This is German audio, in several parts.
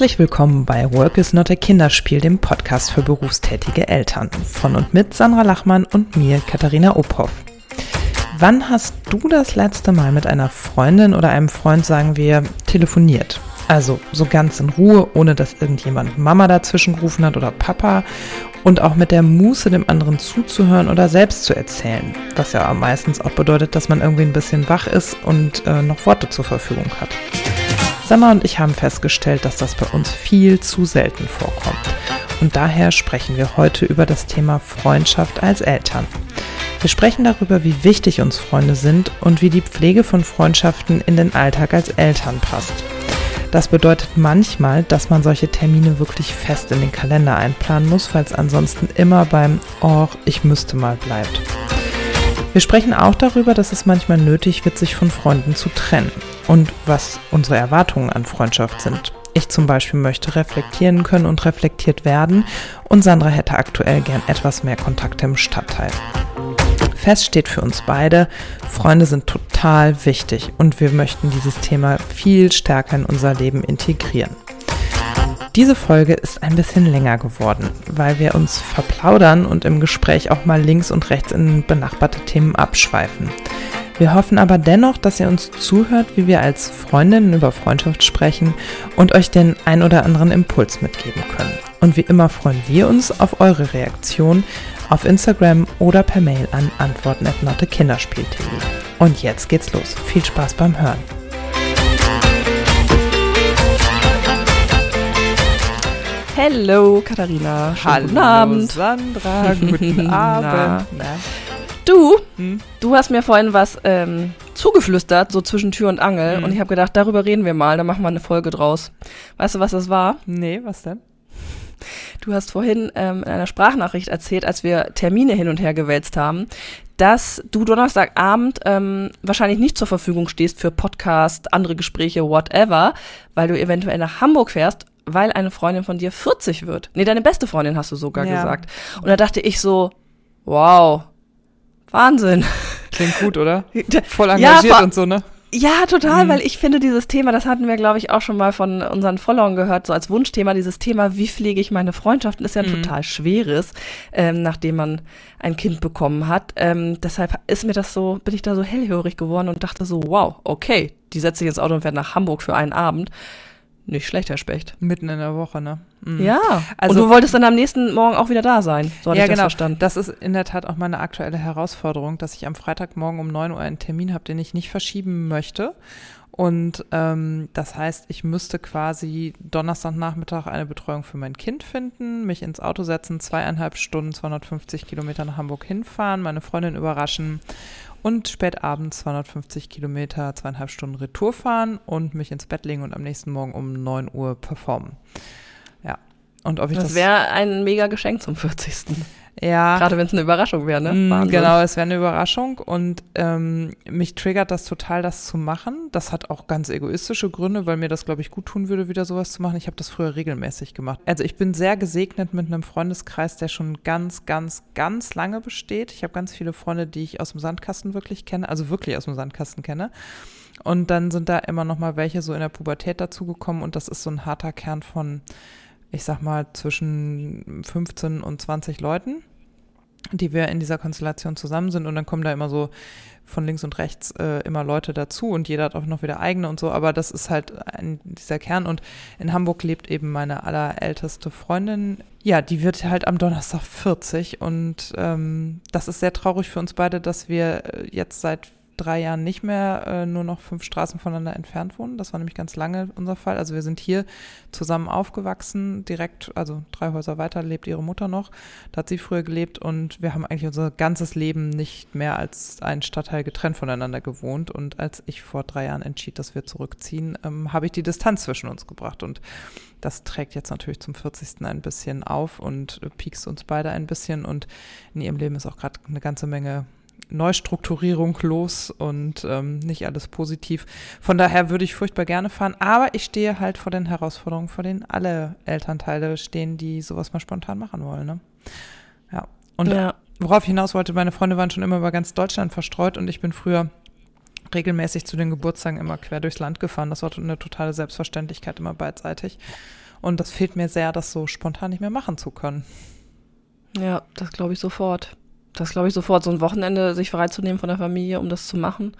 Herzlich willkommen bei Work is not a Kinderspiel, dem Podcast für berufstätige Eltern. Von und mit Sandra Lachmann und mir, Katharina Ophoff. Wann hast du das letzte Mal mit einer Freundin oder einem Freund, sagen wir, telefoniert? Also so ganz in Ruhe, ohne dass irgendjemand Mama dazwischen gerufen hat oder Papa und auch mit der Muße dem anderen zuzuhören oder selbst zu erzählen, was ja meistens auch bedeutet, dass man irgendwie ein bisschen wach ist und äh, noch Worte zur Verfügung hat. Sandra und ich haben festgestellt, dass das bei uns viel zu selten vorkommt. Und daher sprechen wir heute über das Thema Freundschaft als Eltern. Wir sprechen darüber, wie wichtig uns Freunde sind und wie die Pflege von Freundschaften in den Alltag als Eltern passt. Das bedeutet manchmal, dass man solche Termine wirklich fest in den Kalender einplanen muss, es ansonsten immer beim Oh, ich müsste mal bleibt. Wir sprechen auch darüber, dass es manchmal nötig wird, sich von Freunden zu trennen und was unsere Erwartungen an Freundschaft sind. Ich zum Beispiel möchte reflektieren können und reflektiert werden und Sandra hätte aktuell gern etwas mehr Kontakte im Stadtteil. Fest steht für uns beide, Freunde sind total wichtig und wir möchten dieses Thema viel stärker in unser Leben integrieren. Diese Folge ist ein bisschen länger geworden, weil wir uns verplaudern und im Gespräch auch mal links und rechts in benachbarte Themen abschweifen. Wir hoffen aber dennoch, dass ihr uns zuhört, wie wir als Freundinnen über Freundschaft sprechen und euch den ein oder anderen Impuls mitgeben können. Und wie immer freuen wir uns auf eure Reaktion auf Instagram oder per Mail an antworten@nottekinderspiel.de. Und jetzt geht's los. Viel Spaß beim Hören. Hallo Katharina. Hallo guten Abend. Sandra, guten Abend. Na. Du, Hm? du hast mir vorhin was ähm, zugeflüstert, so zwischen Tür und Angel. Hm. Und ich habe gedacht, darüber reden wir mal, da machen wir eine Folge draus. Weißt du, was das war? Nee, was denn? Du hast vorhin ähm, in einer Sprachnachricht erzählt, als wir Termine hin und her gewälzt haben, dass du Donnerstagabend ähm, wahrscheinlich nicht zur Verfügung stehst für Podcast, andere Gespräche, whatever, weil du eventuell nach Hamburg fährst, weil eine Freundin von dir 40 wird. Nee, deine beste Freundin hast du sogar Ja. gesagt. Und da dachte ich so, wow, Wahnsinn. Klingt gut, oder? Voll Ja, engagiert vor- und so, ne? Ja, total, Mhm. weil ich finde dieses Thema, das hatten wir, glaube ich, auch schon mal von unseren Followern gehört, so als Wunschthema, dieses Thema, wie pflege ich meine Freundschaften, ist ja ein Mhm. total schweres, ähm, nachdem man ein Kind bekommen hat. Ähm, deshalb ist mir das so, bin ich da so hellhörig geworden und dachte so, wow, okay, die setze ich ins Auto und fährt nach Hamburg für einen Abend. Nicht schlecht, Herr Specht. Mitten in der Woche, ne? Mhm. Ja. Also- und du wolltest dann am nächsten Morgen auch wieder da sein. So hatte ja, ich das genau. verstanden. Das ist in der Tat auch meine aktuelle Herausforderung, dass ich am Freitagmorgen um 9 Uhr einen Termin habe, den ich nicht verschieben möchte. Und ähm, das heißt, ich müsste quasi Donnerstagnachmittag eine Betreuung für mein Kind finden, mich ins Auto setzen, zweieinhalb Stunden, 250 Kilometer nach Hamburg hinfahren, meine Freundin überraschen und spät abends 250 Kilometer, zweieinhalb Stunden Retour fahren und mich ins Bett legen und am nächsten Morgen um 9 Uhr performen. Ja. Und ob ich das, Das wäre ein mega Geschenk zum 40. ja, Gerade wenn es eine Überraschung wäre, ne? Mm. Genau, es wäre eine Überraschung und ähm, mich triggert das total, das zu machen. Das hat auch ganz egoistische Gründe, weil mir das, glaube ich, gut tun würde, wieder sowas zu machen. Ich habe das früher regelmäßig gemacht. Also ich bin sehr gesegnet mit einem Freundeskreis, der schon ganz, ganz, ganz lange besteht. Ich habe ganz viele Freunde, die ich aus dem Sandkasten wirklich kenne, also wirklich aus dem Sandkasten kenne. Und dann sind da immer noch mal welche so in der Pubertät dazugekommen und das ist so ein harter Kern von, ich sag mal, zwischen 15 und 20 Leuten die wir in dieser Konstellation zusammen sind. Und dann kommen da immer so von links und rechts äh, immer Leute dazu und jeder hat auch noch wieder eigene und so, aber das ist halt ein, dieser Kern. Und in Hamburg lebt eben meine allerälteste Freundin. Ja, die wird halt am Donnerstag 40 und ähm, das ist sehr traurig für uns beide, dass wir äh, jetzt seit drei Jahren nicht mehr äh, nur noch fünf Straßen voneinander entfernt wohnen. Das war nämlich ganz lange unser Fall. Also wir sind hier zusammen aufgewachsen, direkt, also drei Häuser weiter lebt ihre Mutter noch. Da hat sie früher gelebt und wir haben eigentlich unser ganzes Leben nicht mehr als einen Stadtteil getrennt voneinander gewohnt. Und als ich vor drei Jahren entschied, dass wir zurückziehen, ähm, habe ich die Distanz zwischen uns gebracht. Und das trägt jetzt natürlich zum 40. ein bisschen auf und äh, piekst uns beide ein bisschen. Und in ihrem Leben ist auch gerade eine ganze Menge Neustrukturierung los und ähm, nicht alles positiv. Von daher würde ich furchtbar gerne fahren, aber ich stehe halt vor den Herausforderungen, vor denen alle Elternteile stehen, die sowas mal spontan machen wollen. Ne? Ja. Und ja. worauf ich hinaus wollte, meine Freunde waren schon immer über ganz Deutschland verstreut und ich bin früher regelmäßig zu den Geburtstagen immer quer durchs Land gefahren. Das war eine totale Selbstverständlichkeit, immer beidseitig. Und das fehlt mir sehr, das so spontan nicht mehr machen zu können. Ja, das glaube ich sofort. Das glaube ich sofort. So ein Wochenende sich freizunehmen von der Familie, um das zu machen,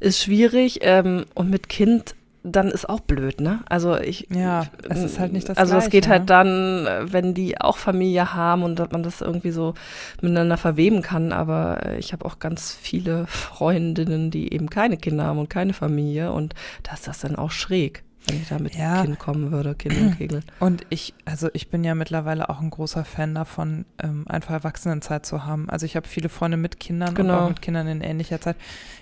ist schwierig. Ähm, und mit Kind dann ist auch blöd, ne? Also ich. Ja, es ist halt nicht das Also es geht halt ne? dann, wenn die auch Familie haben und dass man das irgendwie so miteinander verweben kann. Aber ich habe auch ganz viele Freundinnen, die eben keine Kinder haben und keine Familie und da ist das dann auch schräg, wenn ich da mit Ja. Kind kommen würde, Kind und Kegel. Und ich, also ich bin ja mittlerweile auch ein großer Fan davon, ähm, einfach Erwachsenenzeit zu haben. Also ich habe viele Freunde mit Kindern und Genau. auch mit Kindern in ähnlicher Zeit.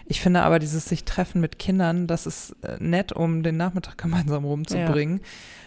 Ich finde aber dieses sich treffen mit Kindern, das ist äh, nett, um den Nachmittag gemeinsam rumzubringen.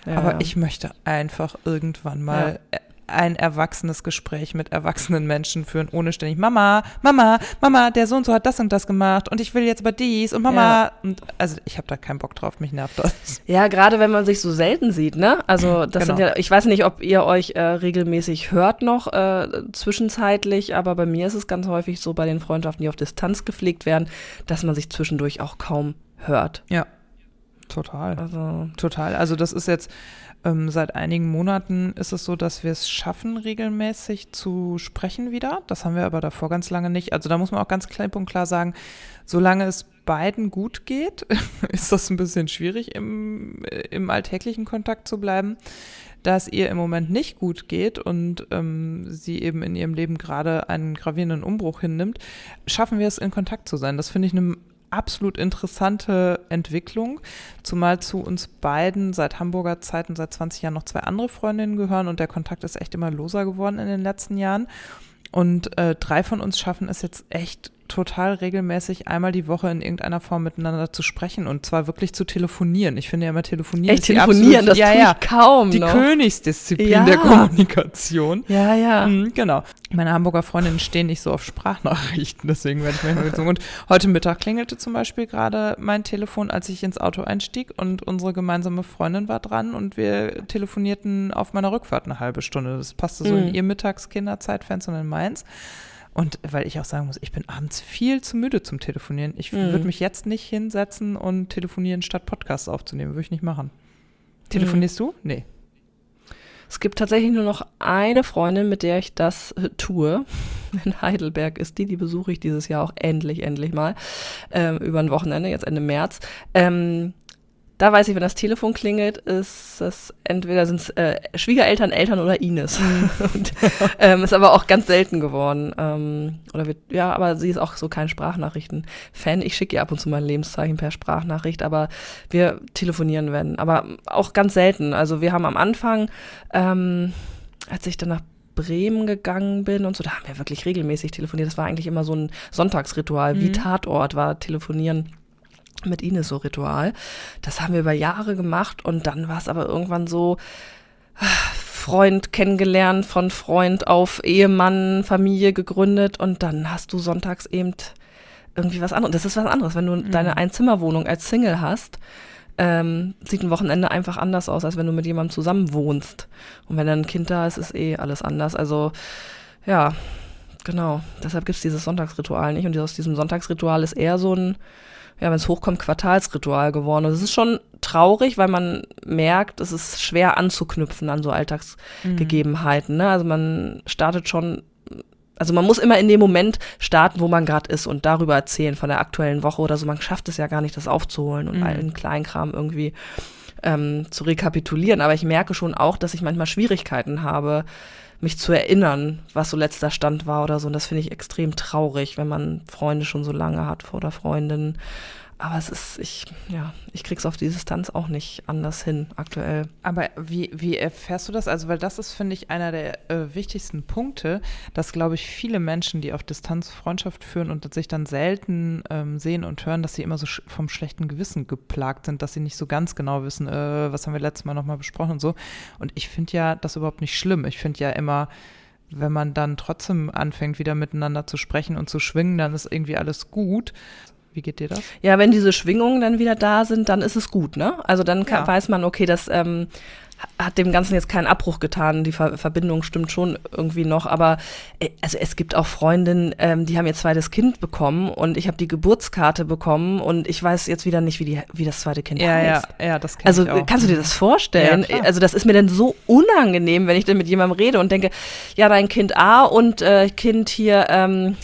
Ja. Aber ich möchte einfach irgendwann mal äh, ein erwachsenes Gespräch mit erwachsenen Menschen führen, ohne ständig Mama, Mama, Mama, der so und so hat das und das gemacht und ich will jetzt aber dies und Mama. Ja. Und also ich habe da keinen Bock drauf, mich nervt das. Ja, gerade wenn man sich so selten sieht, ne? Also das sind Genau. ja, ich weiß nicht, ob ihr euch äh, regelmäßig hört noch äh, zwischenzeitlich, aber bei mir ist es ganz häufig so bei den Freundschaften, die auf Distanz gepflegt werden, dass man sich zwischendurch auch kaum hört. Ja, total. Also Total. Also das ist jetzt ähm, seit einigen Monaten ist es so, dass wir es schaffen, regelmäßig zu sprechen wieder. Das haben wir aber davor ganz lange nicht. Also da muss man auch ganz klipp und klar sagen, solange es beiden gut geht, ist das ein bisschen schwierig, im, äh, im alltäglichen Kontakt zu bleiben. Da es ihr im Moment nicht gut geht und ähm, sie eben in ihrem Leben gerade einen gravierenden Umbruch hinnimmt, schaffen wir es, in Kontakt zu sein. Das finde ich eine absolut interessante Entwicklung, zumal zu uns beiden seit Hamburger Zeiten, seit 20 Jahren noch zwei andere Freundinnen gehören und der Kontakt ist echt immer loser geworden in den letzten Jahren. Und äh, drei von uns schaffen es jetzt echt total regelmäßig einmal die Woche in irgendeiner Form miteinander zu sprechen und zwar wirklich zu telefonieren. Ich finde ja immer telefonieren echt telefonieren, das absolut, ja, tue ja, ich kaum die noch. Königsdisziplin Ja. der Kommunikation. Ja, ja. Mhm, genau. Meine Hamburger Freundinnen stehen nicht so auf Sprachnachrichten, deswegen werde ich manchmal gezwungen. Und heute Mittag klingelte zum Beispiel gerade mein Telefon, als ich ins Auto einstieg und unsere gemeinsame Freundin war dran und wir telefonierten auf meiner Rückfahrt eine halbe Stunde. Das passte so in Mhm. ihr Mittagskinderzeitfenster und in meins. Und weil ich auch sagen muss, ich bin abends viel zu müde zum Telefonieren. Ich Mhm. würde mich jetzt nicht hinsetzen und telefonieren, statt Podcasts aufzunehmen. Würde ich nicht machen. Telefonierst du? Nee. Es gibt tatsächlich nur noch eine Freundin, mit der ich das äh, tue. In Heidelberg ist die, die besuche ich dieses Jahr auch endlich, endlich mal. Ähm, über ein Wochenende, jetzt Ende März. Ähm, da weiß ich, wenn das Telefon klingelt, ist es entweder sind es äh, Schwiegereltern, Eltern oder Ines. Und, ähm, ist aber auch ganz selten geworden. Ähm, oder wird, ja, aber sie ist auch so kein Sprachnachrichten-Fan. Ich schicke ihr ab und zu mal ein Lebenszeichen per Sprachnachricht, aber wir telefonieren wenn. Aber auch ganz selten. Also wir haben am Anfang, ähm, als ich dann nach Bremen gegangen bin und so, da haben wir wirklich regelmäßig telefoniert. Das war eigentlich immer so ein Sonntagsritual, wie Mhm. Tatort war telefonieren mit Ines so Ritual. Das haben wir über Jahre gemacht und dann war es aber irgendwann so, ah, Freund kennengelernt, von Freund auf Ehemann, Familie gegründet und dann hast du sonntags eben irgendwie was anderes. Das ist was anderes, wenn du Mhm. deine Einzimmerwohnung als Single hast. Ähm, sieht ein Wochenende einfach anders aus, als wenn du mit jemandem zusammen wohnst. Und wenn dann ein Kind da ist, ist eh alles anders. Also ja, genau. Deshalb gibt's dieses Sonntagsritual nicht. Und aus diesem Sonntagsritual ist eher so ein, ja, wenn es hochkommt, Quartalsritual geworden. Und es ist schon traurig, weil man merkt, es ist schwer anzuknüpfen an so Alltagsgegebenheiten. Ne? Also man startet schon, also man muss immer in dem Moment starten, wo man gerade ist und darüber erzählen von der aktuellen Woche oder so. Man schafft es ja gar nicht, das aufzuholen und Mhm. allen Kleinkram irgendwie ähm, zu rekapitulieren. Aber ich merke schon auch, dass ich manchmal Schwierigkeiten habe, mich zu erinnern, was so letzter Stand war oder so. Und das finde ich extrem traurig, wenn man Freunde schon so lange hat oder Freundinnen. Aber es ist, ich, ja, ich krieg's auf die Distanz auch nicht anders hin aktuell. Aber wie, wie erfährst du das? Also, weil das ist, finde ich, einer der äh, wichtigsten Punkte, dass, glaube ich, viele Menschen, die auf Distanz Freundschaft führen und sich dann selten ähm, sehen und hören, dass sie immer so sch vom schlechten Gewissen geplagt sind, dass sie nicht so ganz genau wissen, äh, was haben wir letztes Mal nochmal besprochen und so. Und ich finde ja das überhaupt nicht schlimm. Ich finde ja immer, wenn man dann trotzdem anfängt, wieder miteinander zu sprechen und zu schwingen, dann ist irgendwie alles gut. Wie geht dir das? Ja, wenn diese Schwingungen dann wieder da sind, dann ist es gut, ne? Also dann kann, Ja. weiß man, okay, das ähm, hat dem Ganzen jetzt keinen Abbruch getan. Die Ver Verbindung stimmt schon irgendwie noch. Aber äh, also es gibt auch Freundinnen, ähm, die haben ihr zweites Kind bekommen und ich habe die Geburtskarte bekommen und ich weiß jetzt wieder nicht, wie, die, wie das zweite Kind ja, heißt. Ja, ja, das Also kannst du dir das vorstellen? Ja, also das ist mir dann so unangenehm, wenn ich dann mit jemandem rede und denke, ja, dein Kind A und äh, Kind hier, ähm,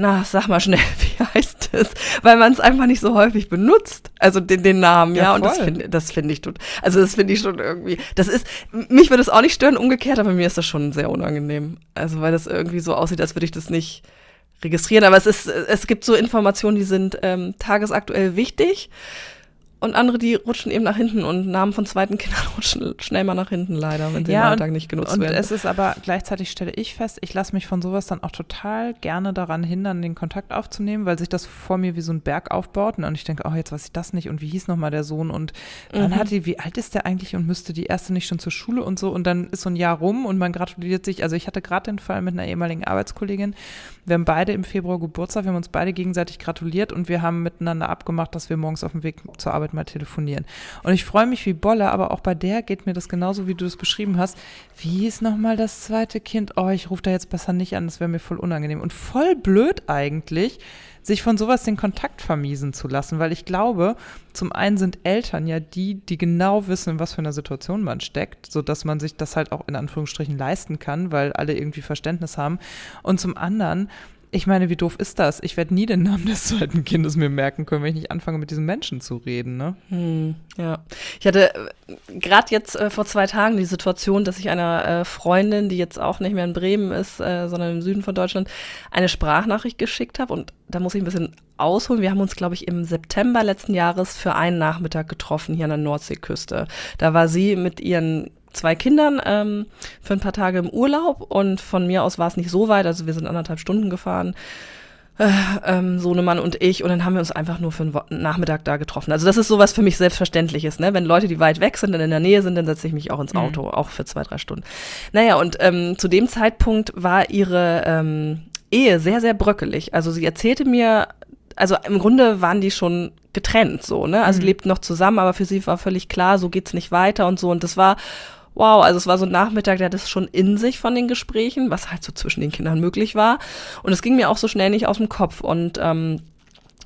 na, sag mal schnell, wie heißt es? Weil man es einfach nicht so häufig benutzt. Also den, den Namen, ja. ja und das finde das finde ich, also das finde ich schon irgendwie, das ist, mich würde es auch nicht stören, umgekehrt, aber mir ist das schon sehr unangenehm. Also weil das irgendwie so aussieht, als würde ich das nicht registrieren. Aber es ist, es gibt so Informationen, die sind ähm, tagesaktuell wichtig und andere, die rutschen eben nach hinten und Namen von zweiten Kindern rutschen schnell mal nach hinten leider, wenn sie ja, im Alltag nicht genutzt und werden. Und es ist aber gleichzeitig stelle ich fest, ich lasse mich von sowas dann auch total gerne daran hindern, den Kontakt aufzunehmen, weil sich das vor mir wie so ein Berg aufbaut und ich denke, oh, jetzt weiß ich das nicht und wie hieß nochmal der Sohn und dann mhm. hat die, wie alt ist der eigentlich und müsste die erste nicht schon zur Schule und so und dann ist so ein Jahr rum und man gratuliert sich, also ich hatte gerade den Fall mit einer ehemaligen Arbeitskollegin, wir haben beide im Februar Geburtstag, wir haben uns beide gegenseitig gratuliert und wir haben miteinander abgemacht, dass wir morgens auf dem Weg zur Arbeit mal telefonieren. Und ich freue mich wie Bolle, aber auch bei der geht mir das genauso, wie du es beschrieben hast. Wie ist nochmal das zweite Kind? Oh, ich rufe da jetzt besser nicht an, das wäre mir voll unangenehm. Und voll blöd eigentlich, sich von sowas den Kontakt vermiesen zu lassen, weil ich glaube, zum einen sind Eltern ja die, die genau wissen, in was für einer Situation man steckt, sodass man sich das halt auch in Anführungsstrichen leisten kann, weil alle irgendwie Verständnis haben. Und zum anderen ich meine, wie doof ist das? Ich werde nie den Namen des zweiten Kindes mir merken können, wenn ich nicht anfange, mit diesem Menschen zu reden. Ne? Hm, ja. Ich hatte äh, gerade jetzt äh, vor zwei Tagen die Situation, dass ich einer äh, Freundin, die jetzt auch nicht mehr in Bremen ist, äh, sondern im Süden von Deutschland, eine Sprachnachricht geschickt habe. Und da muss ich ein bisschen ausholen. Wir haben uns, glaube ich, im September letzten Jahres für einen Nachmittag getroffen hier an der Nordseeküste. Da war sie mit ihren zwei Kindern ähm, für ein paar Tage im Urlaub und von mir aus war es nicht so weit, also wir sind anderthalb Stunden gefahren. Äh, ähm, Sohnemann und ich und dann haben wir uns einfach nur für einen Nachmittag da getroffen. Also das ist sowas für mich Selbstverständliches, ne? Wenn Leute, die weit weg sind und in der Nähe sind, dann setze ich mich auch ins mhm. Auto, mhm. auch für zwei, drei Stunden. Naja, und ähm, zu dem Zeitpunkt war ihre ähm, Ehe sehr, sehr bröckelig. Also sie erzählte mir, also im Grunde waren die schon getrennt, so, ne? Also mhm. lebten noch zusammen, aber für sie war völlig klar, so geht's nicht weiter und so. Und das war wow, also es war so ein Nachmittag, der hat es schon in sich von den Gesprächen, was halt so zwischen den Kindern möglich war. Und es ging mir auch so schnell nicht aus dem Kopf. Und ähm,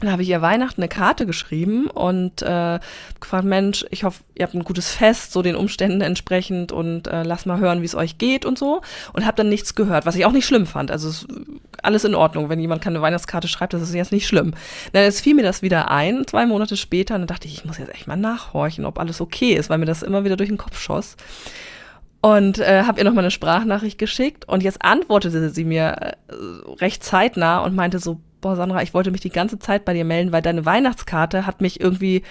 dann habe ich ihr Weihnachten eine Karte geschrieben und äh, gefragt, Mensch, ich hoffe, ihr habt ein gutes Fest, so den Umständen entsprechend und äh, lass mal hören, wie es euch geht und so. Und habe dann nichts gehört, was ich auch nicht schlimm fand. Also ist alles in Ordnung, wenn jemand keine Weihnachtskarte schreibt, das ist jetzt nicht schlimm. Dann jetzt fiel mir das wieder ein, zwei Monate später, und dann dachte ich, ich muss jetzt echt mal nachhorchen, ob alles okay ist, weil mir das immer wieder durch den Kopf schoss. Und äh, habe ihr noch mal eine Sprachnachricht geschickt und jetzt antwortete sie mir äh, recht zeitnah und meinte so, boah, Sandra, ich wollte mich die ganze Zeit bei dir melden, weil deine Weihnachtskarte hat mich irgendwie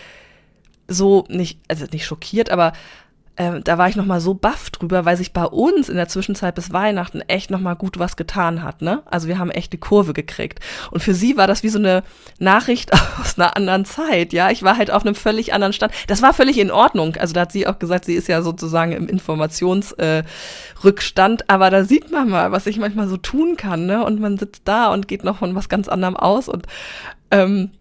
so nicht, also nicht schockiert, aber äh, da war ich noch mal so baff drüber, weil sich bei uns in der Zwischenzeit bis Weihnachten echt noch mal gut was getan hat, ne? Also wir haben echt eine Kurve gekriegt. Und für sie war das wie so eine Nachricht aus einer anderen Zeit, ja? Ich war halt auf einem völlig anderen Stand. Das war völlig in Ordnung. Also da hat sie auch gesagt, sie ist ja sozusagen im Informationsrückstand, äh, aber da sieht man mal, was ich manchmal so tun kann, ne? Und man sitzt da und geht noch von was ganz anderem aus und ähm,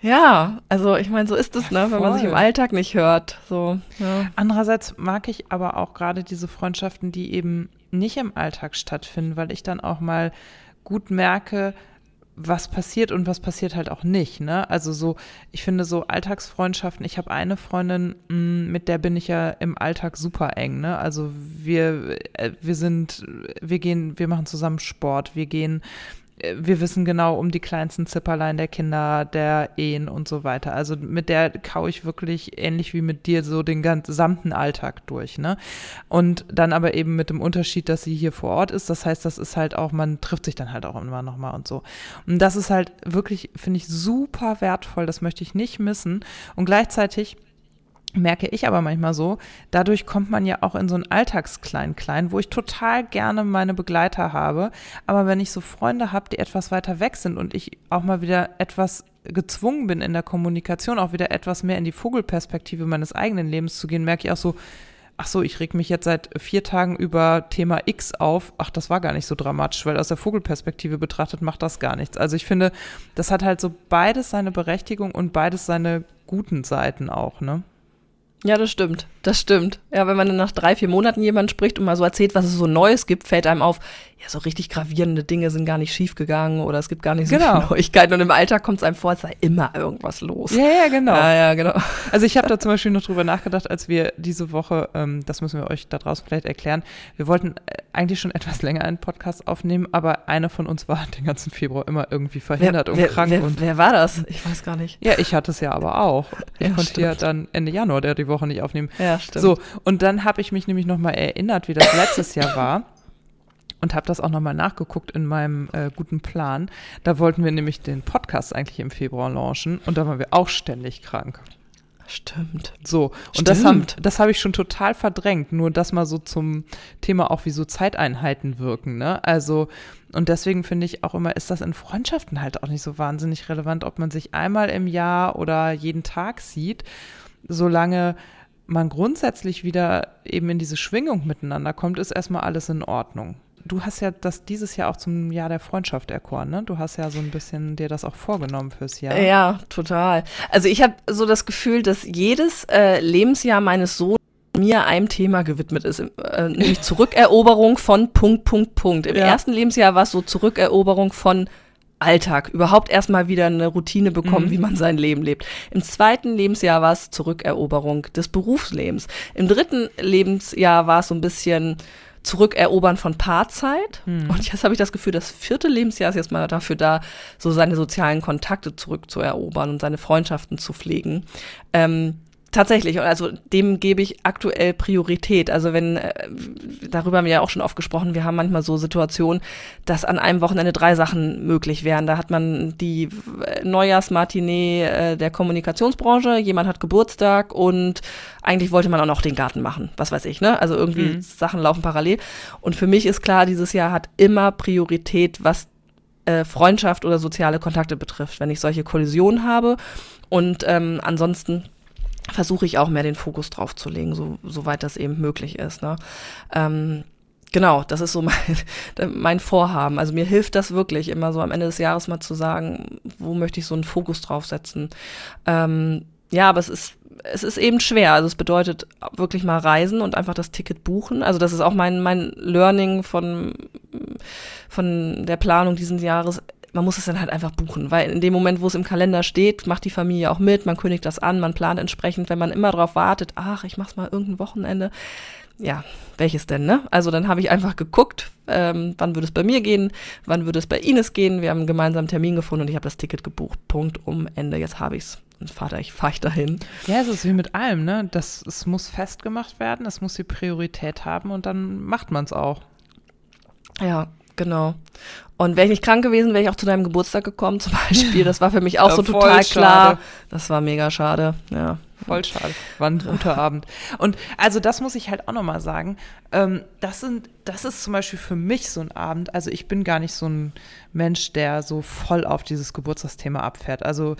ja, also ich meine, so ist es, ne, wenn man sich im Alltag nicht hört. So, ja. Andererseits mag ich aber auch gerade diese Freundschaften, die eben nicht im Alltag stattfinden, weil ich dann auch mal gut merke, was passiert und was passiert halt auch nicht. Ne? Also so, ich finde so Alltagsfreundschaften, ich habe eine Freundin, mm, mit der bin ich ja im Alltag super eng. Ne? Also wir, äh, wir sind, wir gehen, wir machen zusammen Sport, wir gehen wir wissen genau um die kleinsten Zipperlein der Kinder, der Ehen und so weiter. Also mit der kaue ich wirklich ähnlich wie mit dir so den gesamten Alltag durch, ne? Und dann aber eben mit dem Unterschied, dass sie hier vor Ort ist. Das heißt, das ist halt auch, man trifft sich dann halt auch immer nochmal und so. Und das ist halt wirklich, finde ich, super wertvoll. Das möchte ich nicht missen. Und gleichzeitig merke ich aber manchmal so, dadurch kommt man ja auch in so ein Alltagsklein-Klein, wo ich total gerne meine Begleiter habe. Aber wenn ich so Freunde habe, die etwas weiter weg sind und ich auch mal wieder etwas gezwungen bin in der Kommunikation, auch wieder etwas mehr in die Vogelperspektive meines eigenen Lebens zu gehen, merke ich auch so, ach so, ich reg mich jetzt seit vier Tagen über Thema X auf. Ach, das war gar nicht so dramatisch, weil aus der Vogelperspektive betrachtet macht das gar nichts. Also ich finde, das hat halt so beides seine Berechtigung und beides seine guten Seiten auch, ne? Ja, das stimmt. Das stimmt. Ja, wenn man dann nach drei, vier Monaten jemand spricht und mal so erzählt, was es so Neues gibt, fällt einem auf, ja, so richtig gravierende Dinge sind gar nicht schiefgegangen oder es gibt gar nicht so Genau. viele Neuigkeiten. Und im Alltag kommt es einem vor, es sei immer irgendwas los. Ja, ja, genau. ja, ja genau. Also ich habe da zum Beispiel noch drüber nachgedacht, als wir diese Woche, ähm, das müssen wir euch da draußen vielleicht erklären, wir wollten äh, eigentlich schon etwas länger einen Podcast aufnehmen, aber eine von uns war den ganzen Februar immer irgendwie verhindert und wer, krank. wer, und wer war das? Ich weiß gar nicht. ja, ich hatte es ja aber auch. Ich Ja, konnte ja stimmt. dann Ende Januar der die Woche nicht aufnehmen. Ja, stimmt. So, und dann habe ich mich nämlich nochmal erinnert, wie das letztes Jahr war. Und habe das auch nochmal nachgeguckt in meinem äh, guten Plan. Da wollten wir nämlich den Podcast eigentlich im Februar launchen und da waren wir auch ständig krank. Stimmt. So, und das, haben, Stimmt. das habe ich schon total verdrängt. Nur das mal so zum Thema auch, wie so Zeiteinheiten wirken. Ne? Also, und deswegen finde ich auch immer, ist das in Freundschaften halt auch nicht so wahnsinnig relevant, ob man sich einmal im Jahr oder jeden Tag sieht, solange man grundsätzlich wieder eben in diese Schwingung miteinander kommt, ist erstmal alles in Ordnung. Du hast ja das dieses Jahr auch zum Jahr der Freundschaft erkoren, ne? Du hast ja so ein bisschen dir das auch vorgenommen fürs Jahr. Ja, total. Also ich habe so das Gefühl, dass jedes äh, Lebensjahr meines Sohnes mir einem Thema gewidmet ist, äh, nämlich Zurückeroberung von Punkt, Punkt, Punkt. Im Ja. ersten Lebensjahr war es so Zurückeroberung von Alltag, überhaupt erstmal wieder eine Routine bekommen, Mhm. wie man sein Leben lebt. Im zweiten Lebensjahr war es Zurückeroberung des Berufslebens. Im dritten Lebensjahr war es so ein bisschen Zurückerobern von Paarzeit. Mhm. Und jetzt habe ich das Gefühl, das vierte Lebensjahr ist jetzt mal dafür da, so seine sozialen Kontakte zurückzuerobern und seine Freundschaften zu pflegen. Ähm, Tatsächlich, also dem gebe ich aktuell Priorität. Also wenn, äh, darüber haben wir ja auch schon oft gesprochen, wir haben manchmal so Situationen, dass an einem Wochenende drei Sachen möglich wären. Da hat man die äh, Neujahrsmatinee äh, der Kommunikationsbranche, jemand hat Geburtstag und eigentlich wollte man auch noch den Garten machen, was weiß ich, ne? Also irgendwie Mhm. Sachen laufen parallel. Und für mich ist klar, dieses Jahr hat immer Priorität, was Freundschaft oder soziale Kontakte betrifft, wenn ich solche Kollisionen habe. Und ähm, ansonsten versuche ich auch mehr den Fokus drauf zu legen, so, soweit das eben möglich ist. Ne? Ähm, genau, das ist so mein, mein Vorhaben. Also mir hilft das wirklich, immer so am Ende des Jahres mal zu sagen, wo möchte ich so einen Fokus drauf setzen. Ähm, ja, aber es ist, es ist eben schwer. Also es bedeutet wirklich mal reisen und einfach das Ticket buchen. Also das ist auch mein, mein Learning von, von der Planung dieses Jahres man muss es dann halt einfach buchen, weil in dem Moment, wo es im Kalender steht, macht die Familie auch mit, man kündigt das an, man plant entsprechend, wenn man immer darauf wartet, ach, ich mach's mal irgendein Wochenende. Ja, welches denn, ne? Also dann habe ich einfach geguckt, ähm, wann würde es bei mir gehen, wann würde es bei Ines gehen. Wir haben einen gemeinsamen Termin gefunden und ich habe das Ticket gebucht. Punkt um Ende. Jetzt habe ich's. Und Vater, ich fahre ich dahin. Ja, es ist wie mit allem, ne? Das, es muss festgemacht werden, es muss die Priorität haben und dann macht man es auch. Ja, genau. Und wäre ich nicht krank gewesen, wäre ich auch zu deinem Geburtstag gekommen, zum Beispiel. Das war für mich auch Ja, so total klar. schade. Das war mega schade. Ja. Voll schade. War ein guter Abend. Und also das muss ich halt auch nochmal sagen. Ähm, das sind, das ist zum Beispiel für mich so ein Abend. Also ich bin gar nicht so ein Mensch, der so voll auf dieses Geburtstagsthema abfährt. Also,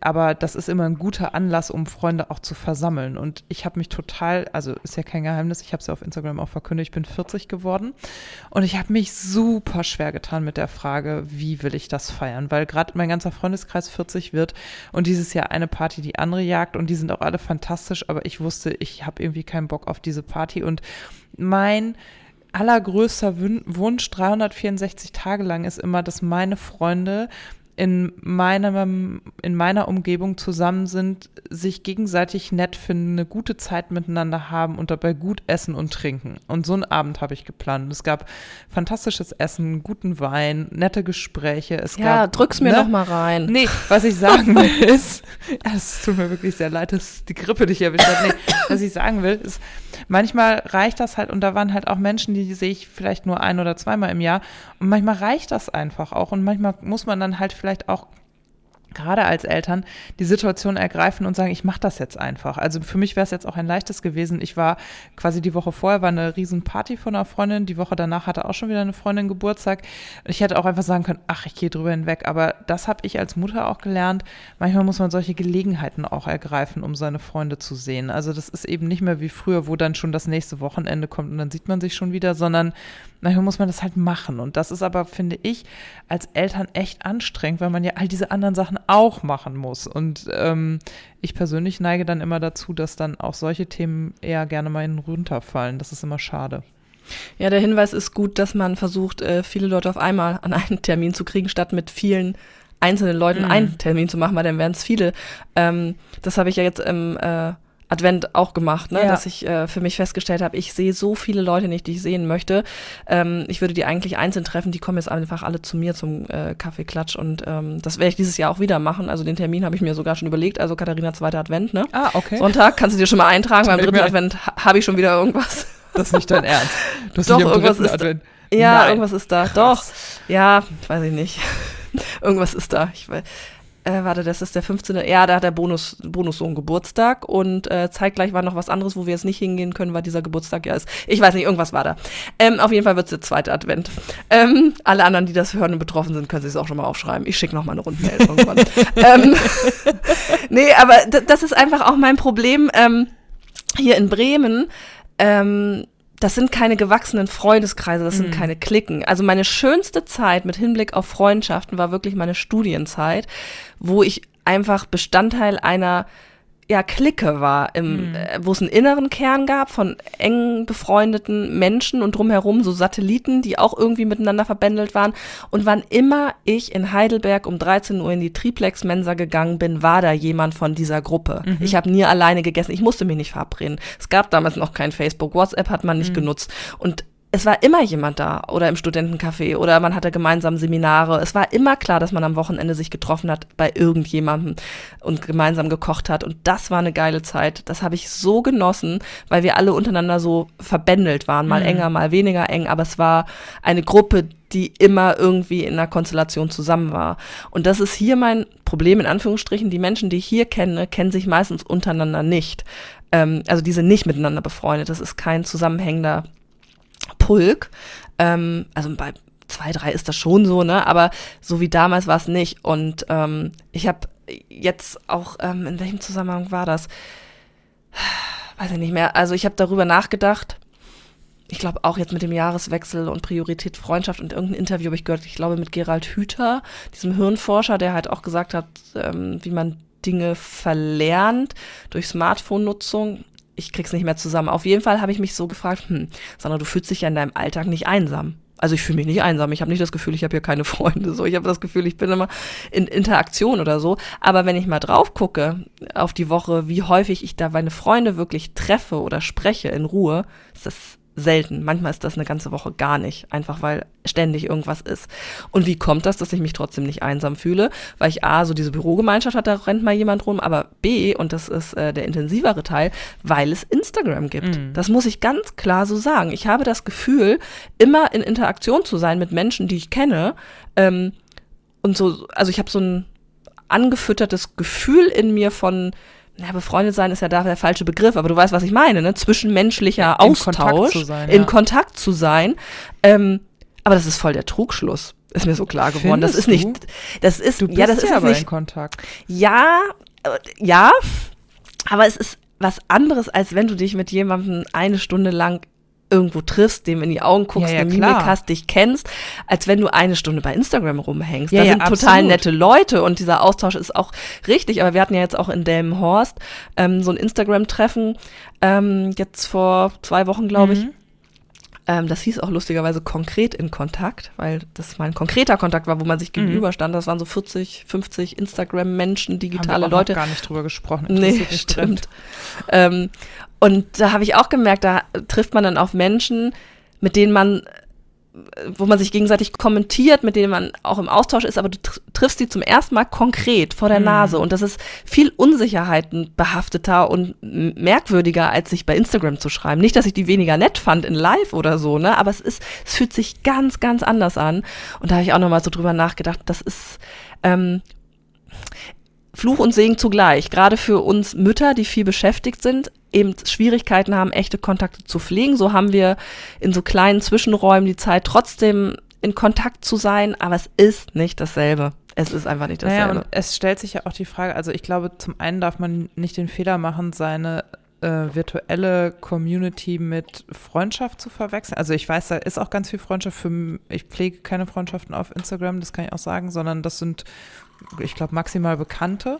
aber das ist immer ein guter Anlass, um Freunde auch zu versammeln. Und ich habe mich total, also ist ja kein Geheimnis, ich habe es ja auf Instagram auch verkündet, ich bin 40 geworden. Und ich habe mich super schwer getan mit der Frage, wie will ich das feiern? Weil gerade mein ganzer Freundeskreis 40 wird und dieses Jahr eine Party die andere jagt und die sind auch alle fantastisch, aber ich wusste, ich habe irgendwie keinen Bock auf diese Party und mein allergrößter Wunsch 364 Tage lang ist immer, dass meine Freunde in meinem, in meiner Umgebung zusammen sind, sich gegenseitig nett finden, eine gute Zeit miteinander haben und dabei gut essen und trinken. Und so einen Abend habe ich geplant. Es gab fantastisches Essen, guten Wein, nette Gespräche. Es Ja, gab, drück's mir ne? noch mal rein. Nee, was ich sagen will ist, es tut mir wirklich sehr leid, dass die Grippe dich erwischt hat. Nee, was ich sagen will, ist, manchmal reicht das halt, und da waren halt auch Menschen, die sehe ich vielleicht nur ein oder zweimal im Jahr, und manchmal reicht das einfach auch, und manchmal muss man dann halt vielleicht auch gerade als Eltern die Situation ergreifen und sagen, ich mache das jetzt einfach. Also für mich wäre es jetzt auch ein leichtes gewesen. Ich war quasi die Woche vorher war eine riesen Party von einer Freundin, die Woche danach hatte auch schon wieder eine Freundin Geburtstag. Ich hätte auch einfach sagen können, ach, ich gehe drüber hinweg. Aber das habe ich als Mutter auch gelernt. Manchmal muss man solche Gelegenheiten auch ergreifen, um seine Freunde zu sehen. Also das ist eben nicht mehr wie früher, wo dann schon das nächste Wochenende kommt und dann sieht man sich schon wieder, sondern manchmal muss man das halt machen. Und das ist aber, finde ich, als Eltern echt anstrengend, weil man ja all diese anderen Sachen auch machen muss. Und ähm, ich persönlich neige dann immer dazu, dass dann auch solche Themen eher gerne mal runterfallen. Das ist immer schade. Ja, der Hinweis ist gut, dass man versucht, äh, viele Leute auf einmal an einen Termin zu kriegen, statt mit vielen einzelnen Leuten mhm. einen Termin zu machen, weil dann wären es viele. Ähm, das habe ich ja jetzt im äh, Advent auch gemacht, ne? Ja. dass ich äh, für mich festgestellt habe, ich sehe so viele Leute nicht, die ich sehen möchte. Ähm, ich würde die eigentlich einzeln treffen, die kommen jetzt einfach alle zu mir zum äh, Kaffeeklatsch und ähm, das werde ich dieses Jahr auch wieder machen. Also den Termin habe ich mir sogar schon überlegt, also Katharina zweiter Advent, ne? Ah, okay. Sonntag kannst du dir schon mal eintragen, beim dritten Advent habe ich schon wieder irgendwas. Das ist nicht dein Ernst. Du hast Doch, irgendwas ist Advent. Ja, Nein. irgendwas ist da. Krass. Doch. Ja, weiß ich nicht. irgendwas ist da. Ich weiß äh, warte, das ist der 15. Ja, da hat der Bonus, Bonussohn Geburtstag und äh, zeitgleich war noch was anderes, wo wir jetzt nicht hingehen können, weil dieser Geburtstag ja ist. Ich weiß nicht, irgendwas war da. Ähm, auf jeden Fall wird es der zweite Advent. Ähm, alle anderen, die das hören und betroffen sind, können sich es auch schon mal aufschreiben. Ich schicke noch mal eine Rundmail irgendwann. ähm, nee, aber das ist einfach auch mein Problem ähm, hier in Bremen. Ähm, das sind keine gewachsenen Freundeskreise, das sind mhm. keine Klicken. Also meine schönste Zeit mit Hinblick auf Freundschaften war wirklich meine Studienzeit, wo ich einfach Bestandteil einer ja, Clique war, im, mhm. äh, wo es einen inneren Kern gab von eng befreundeten Menschen und drumherum so Satelliten, die auch irgendwie miteinander verbändelt waren. Und wann immer ich in Heidelberg um 13 Uhr in die Triplex-Mensa gegangen bin, war da jemand von dieser Gruppe. Mhm. Ich habe nie alleine gegessen, ich musste mich nicht verabreden. Es gab damals noch kein Facebook, WhatsApp hat man nicht mhm. genutzt. Und es war immer jemand da oder im Studentencafé oder man hatte gemeinsam Seminare. Es war immer klar, dass man am Wochenende sich getroffen hat bei irgendjemandem und gemeinsam gekocht hat. Und das war eine geile Zeit. Das habe ich so genossen, weil wir alle untereinander so verbändelt waren. Mal mhm. enger, mal weniger eng. Aber es war eine Gruppe, die immer irgendwie in einer Konstellation zusammen war. Und das ist hier mein Problem, in Anführungsstrichen. Die Menschen, die ich hier kenne, kennen sich meistens untereinander nicht. Ähm, also die sind nicht miteinander befreundet. Das ist kein zusammenhängender Pulk. Ähm, also bei zwei, drei ist das schon so, ne? Aber so wie damals war es nicht. Und ähm, ich habe jetzt auch, ähm, in welchem Zusammenhang war das? Weiß ich nicht mehr. Also ich habe darüber nachgedacht. Ich glaube auch jetzt mit dem Jahreswechsel und Priorität Freundschaft und irgendein Interview habe ich gehört, ich glaube mit Gerald Hüther, diesem Hirnforscher, der halt auch gesagt hat, ähm, wie man Dinge verlernt durch Smartphone-Nutzung ich krieg's nicht mehr zusammen. Auf jeden Fall habe ich mich so gefragt, hm, Sandra, du fühlst dich ja in deinem Alltag nicht einsam. Also ich fühle mich nicht einsam. Ich habe nicht das Gefühl, ich habe hier keine Freunde. So, ich habe das Gefühl, ich bin immer in Interaktion oder so. Aber wenn ich mal drauf gucke auf die Woche, wie häufig ich da meine Freunde wirklich treffe oder spreche in Ruhe, ist das selten. Manchmal ist das eine ganze Woche gar nicht, einfach weil ständig irgendwas ist. Und wie kommt das, dass ich mich trotzdem nicht einsam fühle? Weil ich A, so diese Bürogemeinschaft hat, da rennt mal jemand rum, aber B, und das ist äh, der intensivere Teil, weil es Instagram gibt. Mhm. Das muss ich ganz klar so sagen. Ich habe das Gefühl, immer in Interaktion zu sein mit Menschen, die ich kenne. Ähm, und so, also ich habe so ein angefüttertes Gefühl in mir von, na, befreundet sein ist ja da der falsche Begriff, aber du weißt, was ich meine, ne? Zwischenmenschlicher in Austausch, Kontakt sein, in ja. Kontakt zu sein. Ähm, aber das ist voll der Trugschluss. Ist mir so klar geworden. Findest das ist du? nicht, das ist, du bist ja, das ja ist nicht, in Kontakt. Ja, äh, ja, aber es ist was anderes, als wenn du dich mit jemandem eine Stunde lang irgendwo triffst, dem in die Augen guckst, ja, ja, eine Mimik hast, dich kennst, als wenn du eine Stunde bei Instagram rumhängst. Ja, da sind total nette Leute und dieser Austausch ist auch richtig. Aber wir hatten ja jetzt auch in Delmenhorst ähm, so ein Instagram-Treffen ähm, jetzt vor zwei Wochen, glaube ich. Mhm. Ähm, das hieß auch lustigerweise konkret in Kontakt, weil das mal ein konkreter Kontakt war, wo man sich mhm. gegenüberstand. Das waren so 40, 50 Instagram-Menschen, digitale Haben wir auch Leute. gar nicht drüber gesprochen. Nee, stimmt. Ähm, und da habe ich auch gemerkt, da trifft man dann auf Menschen, mit denen man wo man sich gegenseitig kommentiert, mit denen man auch im Austausch ist, aber du triffst die zum ersten Mal konkret vor der mhm. Nase und das ist viel Unsicherheiten behafteter und merkwürdiger, als sich bei Instagram zu schreiben. Nicht, dass ich die weniger nett fand in Live oder so, ne, aber es ist, es fühlt sich ganz, ganz anders an und da habe ich auch nochmal so drüber nachgedacht, das ist, ähm, Fluch und Segen zugleich. Gerade für uns Mütter, die viel beschäftigt sind, eben Schwierigkeiten haben, echte Kontakte zu pflegen. So haben wir in so kleinen Zwischenräumen die Zeit, trotzdem in Kontakt zu sein, aber es ist nicht dasselbe. Es ist einfach nicht dasselbe. Naja, und es stellt sich ja auch die Frage, also ich glaube, zum einen darf man nicht den Fehler machen, seine äh, virtuelle Community mit Freundschaft zu verwechseln. Also ich weiß, da ist auch ganz viel Freundschaft für ich pflege keine Freundschaften auf Instagram, das kann ich auch sagen, sondern das sind ich glaube, maximal Bekannte.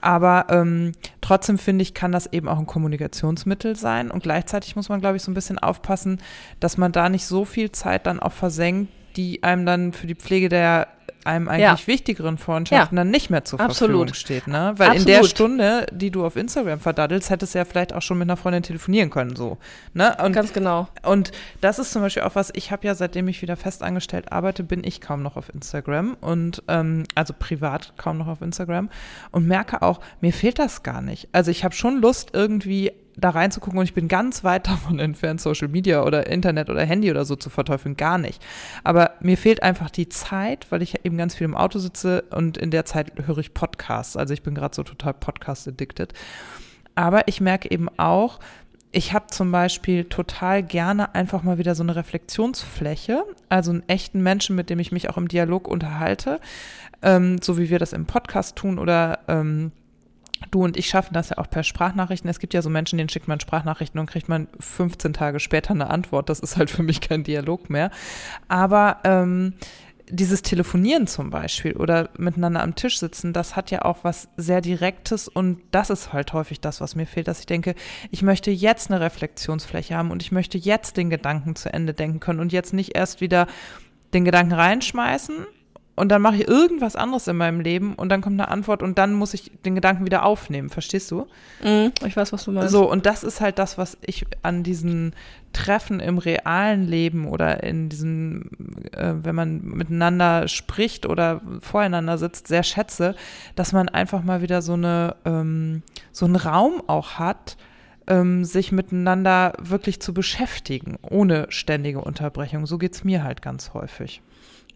Aber ähm, trotzdem finde ich, kann das eben auch ein Kommunikationsmittel sein. Und gleichzeitig muss man, glaube ich, so ein bisschen aufpassen, dass man da nicht so viel Zeit dann auch versenkt, die einem dann für die Pflege der einem eigentlich ja. wichtigeren Freundschaften ja. dann nicht mehr zur Absolut. Verfügung steht, ne? Weil Absolut. in der Stunde, die du auf Instagram verdaddelst, hättest du ja vielleicht auch schon mit einer Freundin telefonieren können, so, ne? Und, Ganz genau. Und das ist zum Beispiel auch was, ich habe ja, seitdem ich wieder festangestellt arbeite, bin ich kaum noch auf Instagram und, ähm, also privat kaum noch auf Instagram und merke auch, mir fehlt das gar nicht. Also ich habe schon Lust, irgendwie da reinzugucken und ich bin ganz weit davon entfernt, Social Media oder Internet oder Handy oder so zu verteufeln, gar nicht. Aber mir fehlt einfach die Zeit, weil ich eben ganz viel im Auto sitze und in der Zeit höre ich Podcasts. Also ich bin gerade so total Podcast-addicted. Aber ich merke eben auch, ich habe zum Beispiel total gerne einfach mal wieder so eine Reflexionsfläche, also einen echten Menschen, mit dem ich mich auch im Dialog unterhalte, ähm, so wie wir das im Podcast tun oder ähm, Du und ich schaffen das ja auch per Sprachnachrichten. Es gibt ja so Menschen, denen schickt man Sprachnachrichten und kriegt man 15 Tage später eine Antwort. Das ist halt für mich kein Dialog mehr. Aber ähm, dieses Telefonieren zum Beispiel oder miteinander am Tisch sitzen, das hat ja auch was sehr Direktes und das ist halt häufig das, was mir fehlt, dass ich denke, ich möchte jetzt eine Reflexionsfläche haben und ich möchte jetzt den Gedanken zu Ende denken können und jetzt nicht erst wieder den Gedanken reinschmeißen und dann mache ich irgendwas anderes in meinem Leben und dann kommt eine Antwort und dann muss ich den Gedanken wieder aufnehmen. Verstehst du? Mm, ich weiß, was du meinst. So, und das ist halt das, was ich an diesen Treffen im realen Leben oder in diesen, äh, wenn man miteinander spricht oder voreinander sitzt, sehr schätze, dass man einfach mal wieder so eine, ähm, so einen Raum auch hat, ähm, sich miteinander wirklich zu beschäftigen, ohne ständige Unterbrechung. So geht es mir halt ganz häufig.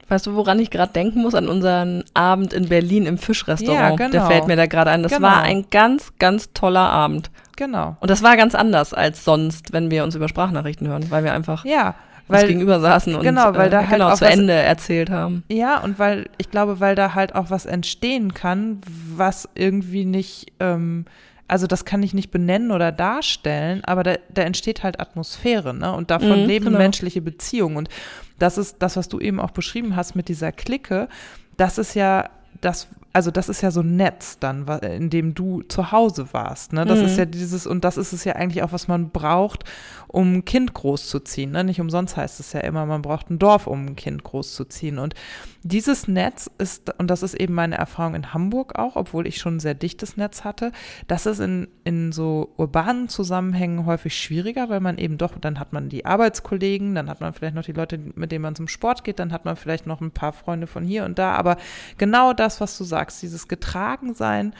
Weißt du, woran ich gerade denken muss? An unseren Abend in Berlin im Fischrestaurant. Ja, genau. Der fällt mir da gerade ein. Das genau. war ein ganz, ganz toller Abend. Genau. Und das war ganz anders als sonst, wenn wir uns über Sprachnachrichten hören, weil wir einfach ja, weil, gegenüber saßen und genau, weil da äh, halt genau, zu Ende erzählt haben. Ja, und weil ich glaube, weil da halt auch was entstehen kann, was irgendwie nicht ähm, also das kann ich nicht benennen oder darstellen, aber da, da entsteht halt Atmosphäre, ne? Und davon mhm, leben genau. menschliche Beziehungen. Und das ist das, was du eben auch beschrieben hast mit dieser Clique. Das ist ja das, also das ist ja so ein Netz dann, in dem du zu Hause warst. Ne? Das mhm. ist ja dieses, und das ist es ja eigentlich auch, was man braucht, um ein Kind großzuziehen. Ne? Nicht umsonst heißt es ja immer, man braucht ein Dorf, um ein Kind großzuziehen. Und dieses Netz ist, und das ist eben meine Erfahrung in Hamburg auch, obwohl ich schon ein sehr dichtes Netz hatte, das ist in, in so urbanen Zusammenhängen häufig schwieriger, weil man eben doch, dann hat man die Arbeitskollegen, dann hat man vielleicht noch die Leute, mit denen man zum Sport geht, dann hat man vielleicht noch ein paar Freunde von hier und da. Aber genau das, was du sagst, sagst, dieses Getragensein